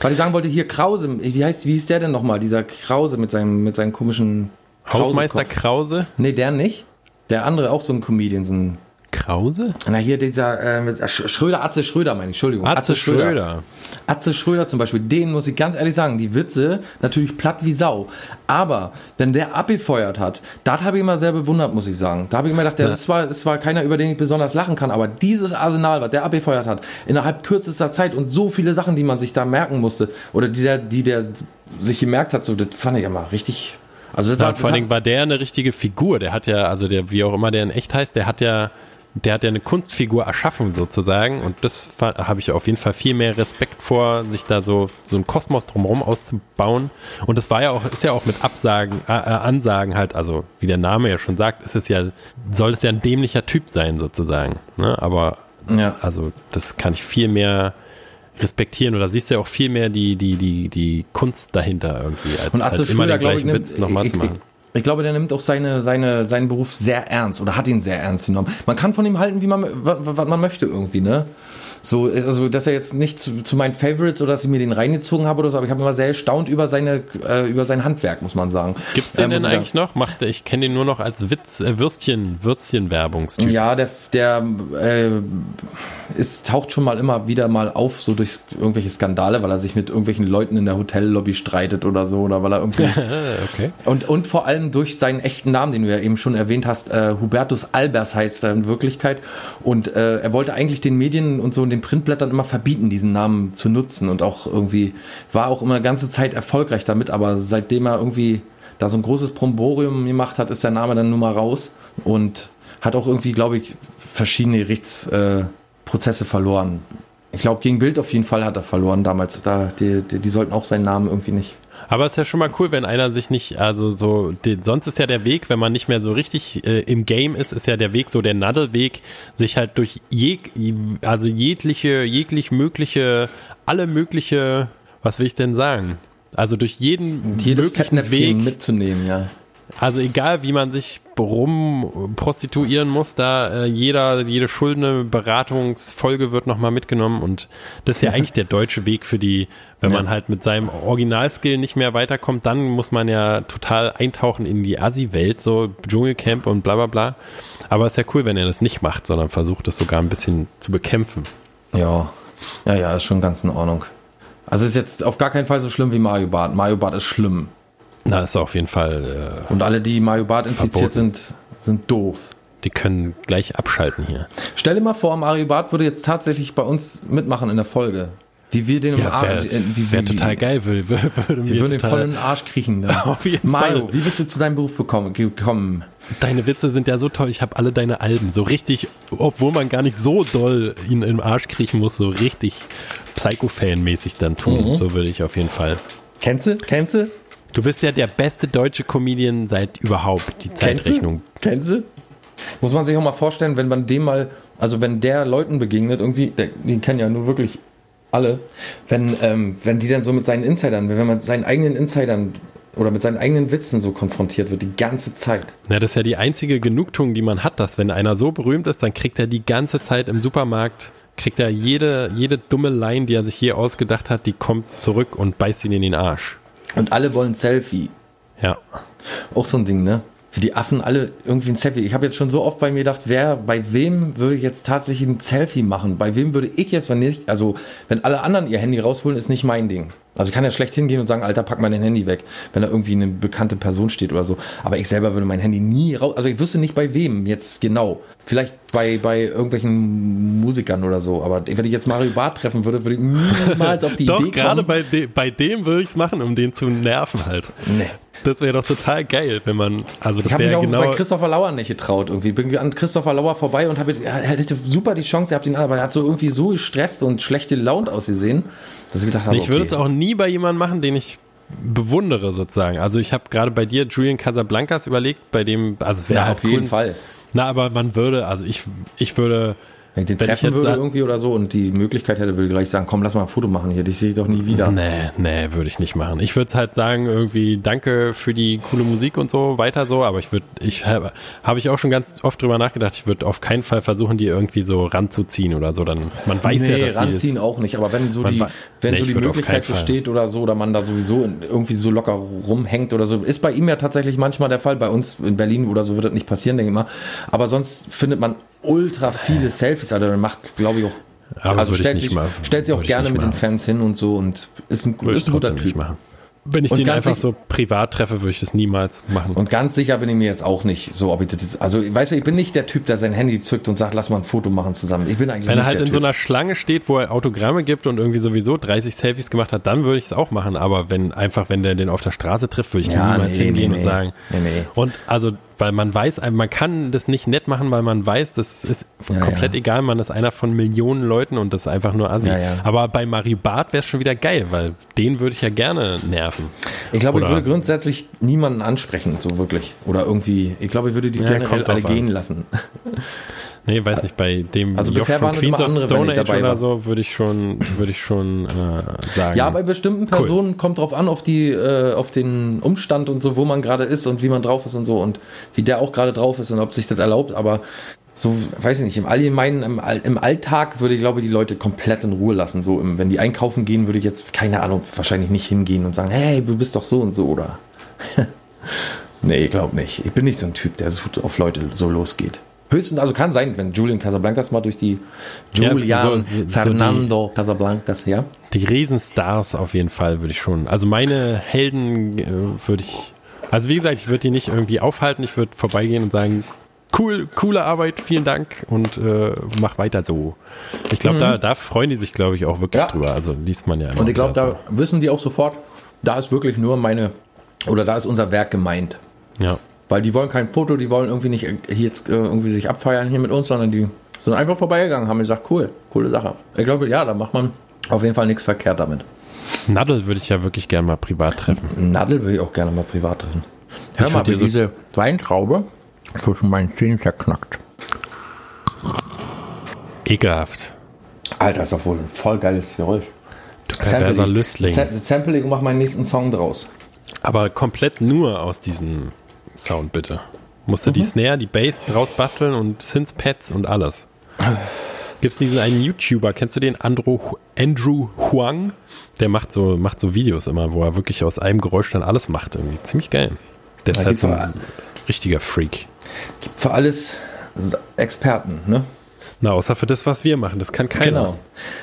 Weil ich sagen wollte, hier Krause, wie heißt, wie ist der denn nochmal, dieser Krause mit seinem, mit seinem komischen Hausmeister Krause? Nee, der nicht. Der andere, auch so ein Comedian, so ein Krause? Na, hier dieser äh, äh, Schröder, Atze Schröder, meine ich, Entschuldigung. Atze, Atze Schröder. Schröder. Atze Schröder zum Beispiel, den muss ich ganz ehrlich sagen, die Witze natürlich platt wie Sau. Aber wenn der abgefeuert hat, das habe ich immer sehr bewundert, muss ich sagen. Da habe ich immer gedacht, das ist, zwar, ist zwar keiner, über den ich besonders lachen kann, aber dieses Arsenal, was der abgefeuert hat, innerhalb kürzester Zeit und so viele Sachen, die man sich da merken musste, oder die der, die der sich gemerkt hat, so, das fand ich immer richtig. Also das ja, war, vor allen Dingen war der eine richtige Figur. Der hat ja, also der, wie auch immer der in echt heißt, der hat ja der hat ja eine Kunstfigur erschaffen sozusagen und das habe ich auf jeden Fall viel mehr Respekt vor, sich da so so ein Kosmos drumherum auszubauen und das war ja auch ist ja auch mit Absagen äh, äh, Ansagen halt also wie der Name ja schon sagt ist es ja soll es ja ein dämlicher Typ sein sozusagen ne? aber ja. also das kann ich viel mehr respektieren oder siehst du ja auch viel mehr die die die die Kunst dahinter irgendwie als und halt immer den gleichen Witz nochmal zu machen. Ich glaube, der nimmt auch seine, seine, seinen Beruf sehr ernst oder hat ihn sehr ernst genommen. Man kann von ihm halten, wie man, was, man möchte irgendwie, ne? So, also dass er jetzt nicht zu, zu meinen Favorites oder dass ich mir den reingezogen habe oder so, aber ich habe immer sehr erstaunt über seine, äh, über sein Handwerk, muss man sagen. Gibt's den Ähm, denn eigentlich noch? Macht, ich kenne den nur noch als Witz, äh, Würstchen, Würstchen-Werbungstyp. Ja, der, der äh, ist, taucht schon mal immer wieder mal auf, so durch irgendwelche Skandale, weil er sich mit irgendwelchen Leuten in der Hotellobby streitet oder so, oder weil er irgendwie. okay. und, und vor allem durch seinen echten Namen, den du ja eben schon erwähnt hast, äh, Hubertus Albers heißt er in Wirklichkeit. Und äh, er wollte eigentlich den Medien und so und den Printblättern immer verbieten, diesen Namen zu nutzen. Und auch irgendwie war auch immer eine ganze Zeit erfolgreich damit, aber seitdem er irgendwie da so ein großes Bromborium gemacht hat, ist der Name dann nun mal raus und hat auch irgendwie, glaube ich, verschiedene Gerichtsprozesse äh, verloren. Ich glaube, gegen Bild auf jeden Fall hat er verloren damals. Da, die, die, die sollten auch seinen Namen irgendwie nicht. Aber es ist ja schon mal cool, wenn einer sich nicht, also so, die, sonst ist ja der Weg, wenn man nicht mehr so richtig äh, im Game ist, ist ja der Weg so der Nadelweg, sich halt durch jeg, also jegliche, jeglich mögliche, alle mögliche, was will ich denn sagen? Also durch jeden Jedes möglichen Weg, mitzunehmen, ja. Also egal wie man sich rum prostituieren muss, da äh, jeder, jede schuldene Beratungsfolge wird nochmal mitgenommen und das ist ja eigentlich der deutsche Weg für die, wenn Ja. man halt mit seinem Originalskill nicht mehr weiterkommt, dann muss man ja total eintauchen in die Assi-Welt, so Dschungelcamp und bla bla bla. Aber es ist ja cool, wenn er das nicht macht, sondern versucht es sogar ein bisschen zu bekämpfen. Ja, ja, ja, ist schon ganz in Ordnung. Also ist jetzt auf gar keinen Fall so schlimm wie Mario Bart. Mario Bart ist schlimm. Na, ist auf jeden Fall, äh, Und alle, die Mario Bart infiziert sind, sind doof. die können gleich abschalten hier. Stell dir mal vor, Mario Bart würde jetzt tatsächlich bei uns mitmachen in der Folge. Wie wir den im Ja, Arsch, wäre äh, wie, wär wie- total geil, würde, würde Wir mir würden den voll in den Arsch kriechen. Auf jeden Mario, Fall. wie bist du zu deinem Beruf gekommen? Deine Witze sind ja so toll. Ich habe alle deine Alben so richtig, obwohl man gar nicht so doll ihn im Arsch kriechen muss, so richtig Psycho-Fan-mäßig dann tun. So würde ich auf jeden Fall. Kennst du? Kennst du? Du bist ja der beste deutsche Comedian seit überhaupt. Die Zeitrechnung. Kennst du? Muss man sich auch mal vorstellen, wenn man dem mal, also wenn der Leuten begegnet, irgendwie, der, die kennen ja nur wirklich alle, wenn, ähm, wenn die dann so mit seinen Insidern, wenn man mit seinen eigenen Insidern oder mit seinen eigenen Witzen so konfrontiert wird, die ganze Zeit. Ja, das ist ja die einzige Genugtuung, die man hat, dass wenn einer so berühmt ist, dann kriegt er die ganze Zeit im Supermarkt, kriegt er jede, jede dumme Line, die er sich je ausgedacht hat, die kommt zurück und beißt ihn in den Arsch. Und alle wollen Selfie. Ja. Auch so ein Ding, ne? Für die Affen alle irgendwie ein Selfie. Ich habe jetzt schon so oft bei mir gedacht, wer, bei wem würde ich jetzt tatsächlich ein Selfie machen? Bei wem würde ich jetzt, wenn nicht, also wenn alle anderen ihr Handy rausholen, ist nicht mein Ding. Also ich kann ja schlecht hingehen und sagen, Alter, pack mal dein Handy weg, wenn da irgendwie eine bekannte Person steht oder so. Aber ich selber würde mein Handy nie raus, also ich wüsste nicht bei wem jetzt genau. Vielleicht bei, bei irgendwelchen Musikern oder so. Aber wenn ich jetzt Mario Barth treffen würde, würde ich niemals auf die Doch, Idee gerade kommen. bei, de bei dem würde ich es machen, um den zu nerven halt. Nee. Das wäre doch total geil, wenn man, also Ich das habe mich auch genau, bei Christopher Lauer nicht getraut irgendwie. Bin an Christopher Lauer vorbei und habe hätte super die Chance gehabt, ihn aber er hat so irgendwie so gestresst und schlecht gelaunt ausgesehen, dass ich gedacht habe, ich würde okay. es auch nie bei jemandem machen, den ich bewundere sozusagen. Also ich habe gerade bei dir Julian Casablancas überlegt, bei dem, also wäre ja, auf jeden cool. Fall. Na, aber man würde, also ich, ich würde, Wenn ich den Wenn ich treffen jetzt würde irgendwie oder so und die Möglichkeit hätte, würde ich gleich sagen, komm, lass mal ein Foto machen hier, dich sehe ich doch nie wieder. nee, nee, würde ich nicht machen. Ich würde halt sagen, irgendwie danke für die coole Musik und so, weiter so, aber ich würde, ich habe habe ich auch schon ganz oft drüber nachgedacht, ich würde auf keinen Fall versuchen, die irgendwie so ranzuziehen oder so, dann, man weiß nee, ja, dass ranziehen die auch nicht, aber wenn so die, wenn Nee, so ich die Möglichkeit besteht oder so, oder man da sowieso irgendwie so locker rumhängt oder so, ist bei ihm ja tatsächlich manchmal der Fall, bei uns in Berlin oder so wird das nicht passieren, denke ich mal, aber sonst findet man ultra viele Selfies, also macht, glaube ich, auch Aber also stellt, nicht sich, mal- stellt sich auch würde gerne mit den machen. Fans hin und so und ist ein, würde ist ein guter Typ. machen. Wenn ich Und den einfach sich- so privat treffe, würde ich das niemals machen. Und ganz sicher bin ich mir jetzt auch nicht, so ob ich das jetzt, also weißt du, ich bin nicht der Typ, der sein Handy zückt und sagt, lass mal ein Foto machen zusammen. Ich bin eigentlich Wenn nicht er halt der in typ. so einer Schlange steht, wo er Autogramme gibt und irgendwie sowieso 30 Selfies gemacht hat, dann würde ich es auch machen. Aber wenn einfach, wenn der den auf der Straße trifft, würde ich Ja, niemals nee, hingehen nee, und nee. sagen. Nee, nee. Und also, weil man weiß, man kann das nicht nett machen, weil man weiß, das ist Ja, komplett ja. egal. Man ist einer von Millionen Leuten und das ist einfach nur assi. Ja. Aber bei Mario Barth wäre es schon wieder geil, weil den würde ich ja gerne nerven. Ich glaube, ich würde grundsätzlich niemanden ansprechen, so wirklich. Oder irgendwie, ich glaube, ich würde die generell alle an. gehen lassen. Nee, weiß nicht, bei dem Also Joch bisher waren Queens of Stone ich Age oder war. so, würde ich schon, würde ich schon äh, sagen. Ja, bei bestimmten Personen kommt drauf an, auf die, äh, auf den Umstand und so, wo man gerade ist und wie man drauf ist und so und wie der auch gerade drauf ist und ob sich das erlaubt, aber so, weiß ich nicht, im Allgemeinen, im, All- im Alltag würde ich, glaube die Leute komplett in Ruhe lassen. So, im, wenn die einkaufen gehen, würde ich jetzt, keine Ahnung, wahrscheinlich nicht hingehen und sagen, hey, du bist doch so und so, oder? nee, ich glaube nicht. Ich bin nicht so ein Typ, der so auf Leute so losgeht. Höchstens, also kann sein, wenn Julian Casablancas mal durch die Ja, es- Julian so- so die- Fernando Casablancas, ja? Die Riesenstars auf jeden Fall würde ich schon. Also meine Helden äh, würde ich. Also wie gesagt, ich würde die nicht irgendwie aufhalten. Ich würde vorbeigehen und sagen, cool, coole Arbeit, vielen Dank und äh, mach weiter so. Ich glaube, da, da freuen die sich, glaube ich, auch wirklich Mhm. Ja. drüber. Also liest man ja immer. Und ich glaube, da wissen die auch sofort, da ist wirklich nur meine, oder da ist unser Werk gemeint. so. Ja. Weil die wollen kein Foto, die wollen irgendwie nicht jetzt äh, irgendwie sich abfeiern hier mit uns, sondern die sind einfach vorbeigegangen, haben gesagt, cool, coole Sache. Ich glaube, ja, da macht man auf jeden Fall nichts verkehrt damit. Nadel würde ich ja wirklich gerne mal privat treffen. Nadel würde ich auch gerne mal privat treffen. Hör Ich mal, wie so- diese Weintraube zwischen meinen Zähnen zerknackt. Ekelhaft. Alter, ist doch wohl ein voll geiles Geräusch. Du perverser ich. Lüstling. Sam- Sample ich und mach meinen nächsten Song draus. Aber komplett nur aus diesem Sound, bitte. Musst du die Snare, die Bass draus basteln und Synth-Pads und alles. Gibt's diesen einen YouTuber, kennst du den? Andrew, Andrew Huang? Der macht so, macht so Videos immer, wo er wirklich aus einem Geräusch dann alles macht. Irgendwie ziemlich geil. Der ist Da halt so ein richtiger Freak. Gibt für alles Experten, ne? Na, außer für das, was wir machen. Das kann keiner. Genau.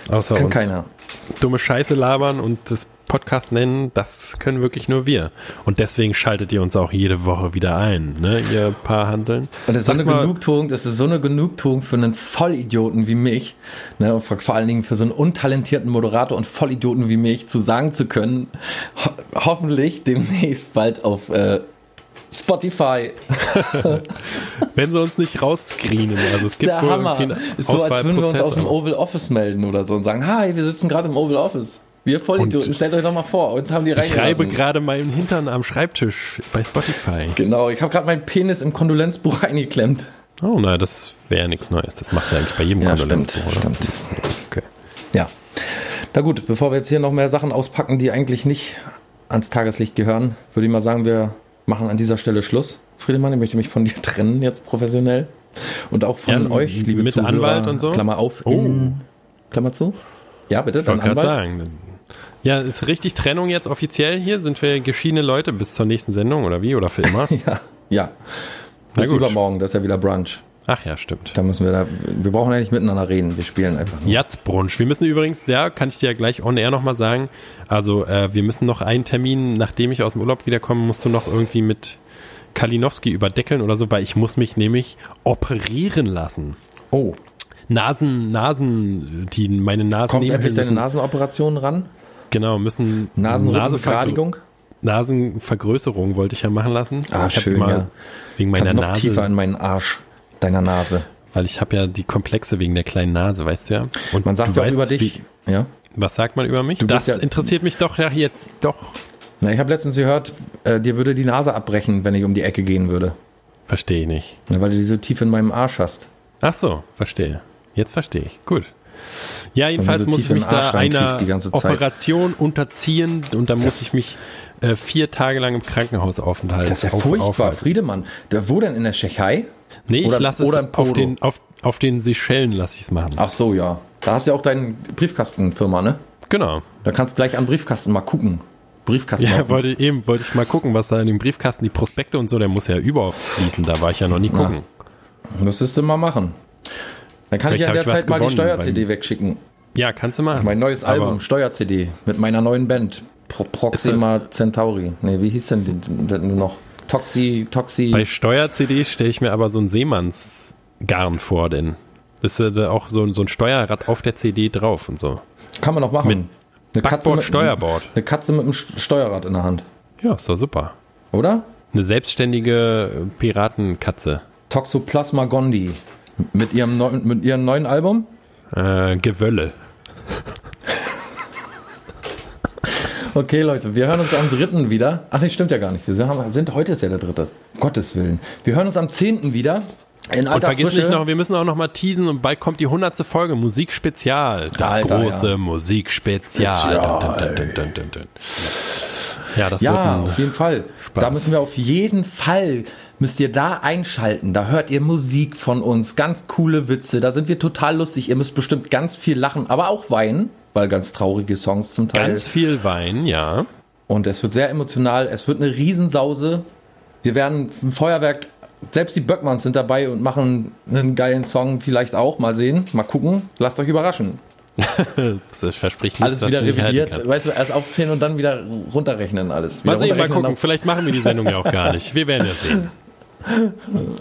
Außer Das kann uns. keiner. Dumme Scheiße labern und das Podcast nennen, das können wirklich nur wir. Und deswegen schaltet ihr uns auch jede Woche wieder ein, ne, ihr paar Hanseln. Und das ist so eine mal- Genugtuung, das ist so eine Genugtuung für einen Vollidioten wie mich, ne, vor, allen Dingen für so einen untalentierten Moderator und Vollidioten wie mich, zu sagen zu können, ho hoffentlich demnächst bald auf äh, Spotify. Wenn sie uns nicht rausscreenen. Also es gibt Der Hammer. Ist so, als würden wir uns aus dem Oval Office melden oder so und sagen, hi, wir sitzen gerade im Oval Office. Wir Vollidioten, stellt euch doch mal vor, uns haben die Ich reibe reingelassen. gerade meinen Hintern am Schreibtisch bei Spotify. Genau, ich habe gerade meinen Penis im Kondolenzbuch eingeklemmt. Oh, na, das wäre nichts Neues. Das machst du eigentlich bei jedem Ja, stimmt, Kondolenzbuch, oder? stimmt. Okay. Ja. Na gut, bevor wir jetzt hier noch mehr Sachen auspacken, die eigentlich nicht ans Tageslicht gehören, würde ich mal sagen, wir machen an dieser Stelle Schluss. Friedemann, ich möchte mich von dir trennen jetzt professionell. Und auch von Ja, euch, liebe mit Zuhörer. Anwalt und so? Klammer auf. Oh. in- Klammer zu. Ja, bitte, Ich wollte dein gerade Anwalt. sagen. Ja, ist richtig Trennung jetzt offiziell hier? Sind wir geschiedene Leute bis zur nächsten Sendung oder wie? Oder für immer? Ja, ja. Bis übermorgen, das ist ja wieder Brunch. Ach ja, stimmt. Da müssen wir da, wir brauchen ja nicht miteinander reden, wir spielen einfach nur. Jatzbrunch. Wir müssen übrigens, ja, kann ich dir ja gleich on air nochmal sagen. Also, äh, wir müssen noch einen Termin, nachdem ich aus dem Urlaub wiederkomme, musst du noch irgendwie mit Kalinowski überdeckeln oder so, weil ich muss mich nämlich operieren lassen. Oh, Nasen, Nasen, die meine Nasen kommt endlich deine müssen, Nasenoperation ran? genau, müssen Nasenrückenbegradigung? Nasenvergrößerung wollte ich ja machen lassen. Ah, ich schön, immer ja. Wegen meiner Kannst noch Nase, tiefer in meinen Arsch deiner Nase. weil ich habe ja die Komplexe wegen der kleinen Nase, weißt du ja. Und Man sagt ja auch über weißt, dich. Ja. Wie, was sagt man über mich? Das ja- interessiert mich doch ja jetzt doch. Na, ich habe letztens gehört, äh, dir würde die Nase abbrechen, wenn ich um die Ecke gehen würde. Verstehe ich nicht. Na, weil du die so tief in meinem Arsch hast. Ach so, verstehe. Jetzt verstehe ich. Gut. Ja, jedenfalls so muss ich mich da einer reinkriegst die ganze Zeit. Operation unterziehen und dann muss ich mich äh, vier Tage lang im Krankenhaus aufenthalten. Das ist ja auf- furchtbar. aufhalten. Friedemann, der, wo denn in der Tschechei? Nee, ich Oder- lasse es auf den, auf, auf den Seychellen lasse ich es machen. Ach so, ja. Da hast du ja auch deine Briefkastenfirma, ne? Genau. Da kannst du gleich an Briefkasten mal gucken. Briefkasten. Ja, wollte eben, wollte ich mal gucken, was da in dem Briefkasten, die Prospekte und so, der muss ja überfließen, da war ich ja noch nie gucken. Müsstest du mal machen. Dann kann Vielleicht ich ja in hab der ich was Zeit mal die Steuer-CD wegschicken. Ja, kannst du machen. Mein neues Aber Album, Steuer-CD, mit meiner neuen Band. Pro Proxima Centauri. Nee, wie hieß denn die, noch? Toxi, Toxi. Bei Steuer-CD stelle ich mir aber so ein Seemannsgarn vor, denn das ist äh, auch so, so ein Steuerrad auf der CD drauf und so. Kann man noch machen. Mit eine Backbord, Steuerbord. Eine Katze mit einem Steuerrad in der Hand. Ja, ist doch super. Oder? Eine selbstständige Piratenkatze. Toxoplasma Gondi. Mit ihrem, neu, mit ihrem neuen Album? Äh, Gewölle. Okay, Leute, wir hören uns am 3. wieder. Ach, nee, stimmt ja gar nicht. Wir sind, heute ist ja der 3. Gottes Willen. Wir hören uns am 10. wieder. In Und alter vergiss Frische. nicht noch, wir müssen auch noch mal teasen und bald kommt die 100. Folge Musikspezial. Das Alter, große ja. Musikspezial. Dun, dun, dun. Ja, das Ja, wird auf jeden Fall. Da müssen wir auf jeden Fall müsst ihr da einschalten. Da hört ihr Musik von uns, ganz coole Witze. Da sind wir total lustig. Ihr müsst bestimmt ganz viel lachen, aber auch weinen, weil ganz traurige Songs zum Teil. Ganz viel Wein, ja. Und es wird sehr emotional. Es wird eine Riesensause. Wir werden ein Feuerwerk. Selbst die Böckmanns sind dabei und machen einen geilen Song vielleicht auch. Mal sehen, mal gucken. Lasst euch überraschen. Das verspricht nichts, Alles wieder revidiert. Weißt du, erst aufzählen und dann wieder runterrechnen alles. Wieder Mal sehen, mal gucken. Vielleicht machen wir die Sendung ja auch gar nicht. Wir werden ja sehen.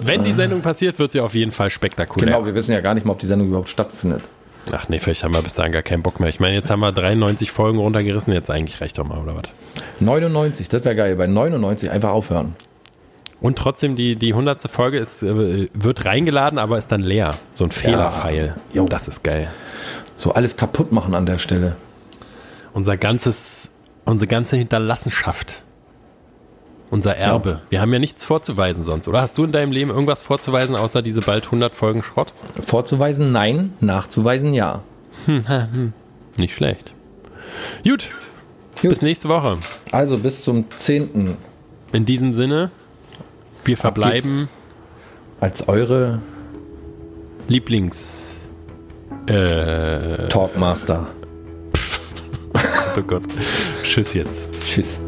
Wenn die Sendung passiert, wird sie auf jeden Fall spektakulär. Genau, wir wissen ja gar nicht mal, ob die Sendung überhaupt stattfindet. Ach nee, vielleicht haben wir bis dahin gar keinen Bock mehr. Ich meine, jetzt haben wir 93 Folgen runtergerissen, jetzt eigentlich reicht doch mal, oder was? 99, das wäre geil. Bei 99 einfach aufhören. Und trotzdem, die, die 100. Folge ist, äh, wird reingeladen, aber ist dann leer. So ein Fehlerpfeil. Jo. Das ist geil. So alles kaputt machen an der Stelle. Unser ganzes, unsere ganze Hinterlassenschaft. Unser Erbe. Wir haben ja nichts vorzuweisen sonst, oder? Hast du in deinem Leben irgendwas vorzuweisen, außer diese bald 100 Folgen Schrott? Vorzuweisen nein, nachzuweisen ja. Nicht schlecht. Gut. Bis nächste Woche. Also bis zum 10. In diesem Sinne, wir verbleiben als eure Lieblings. Äh, Talkmaster. oh Gott. Tschüss jetzt. Tschüss.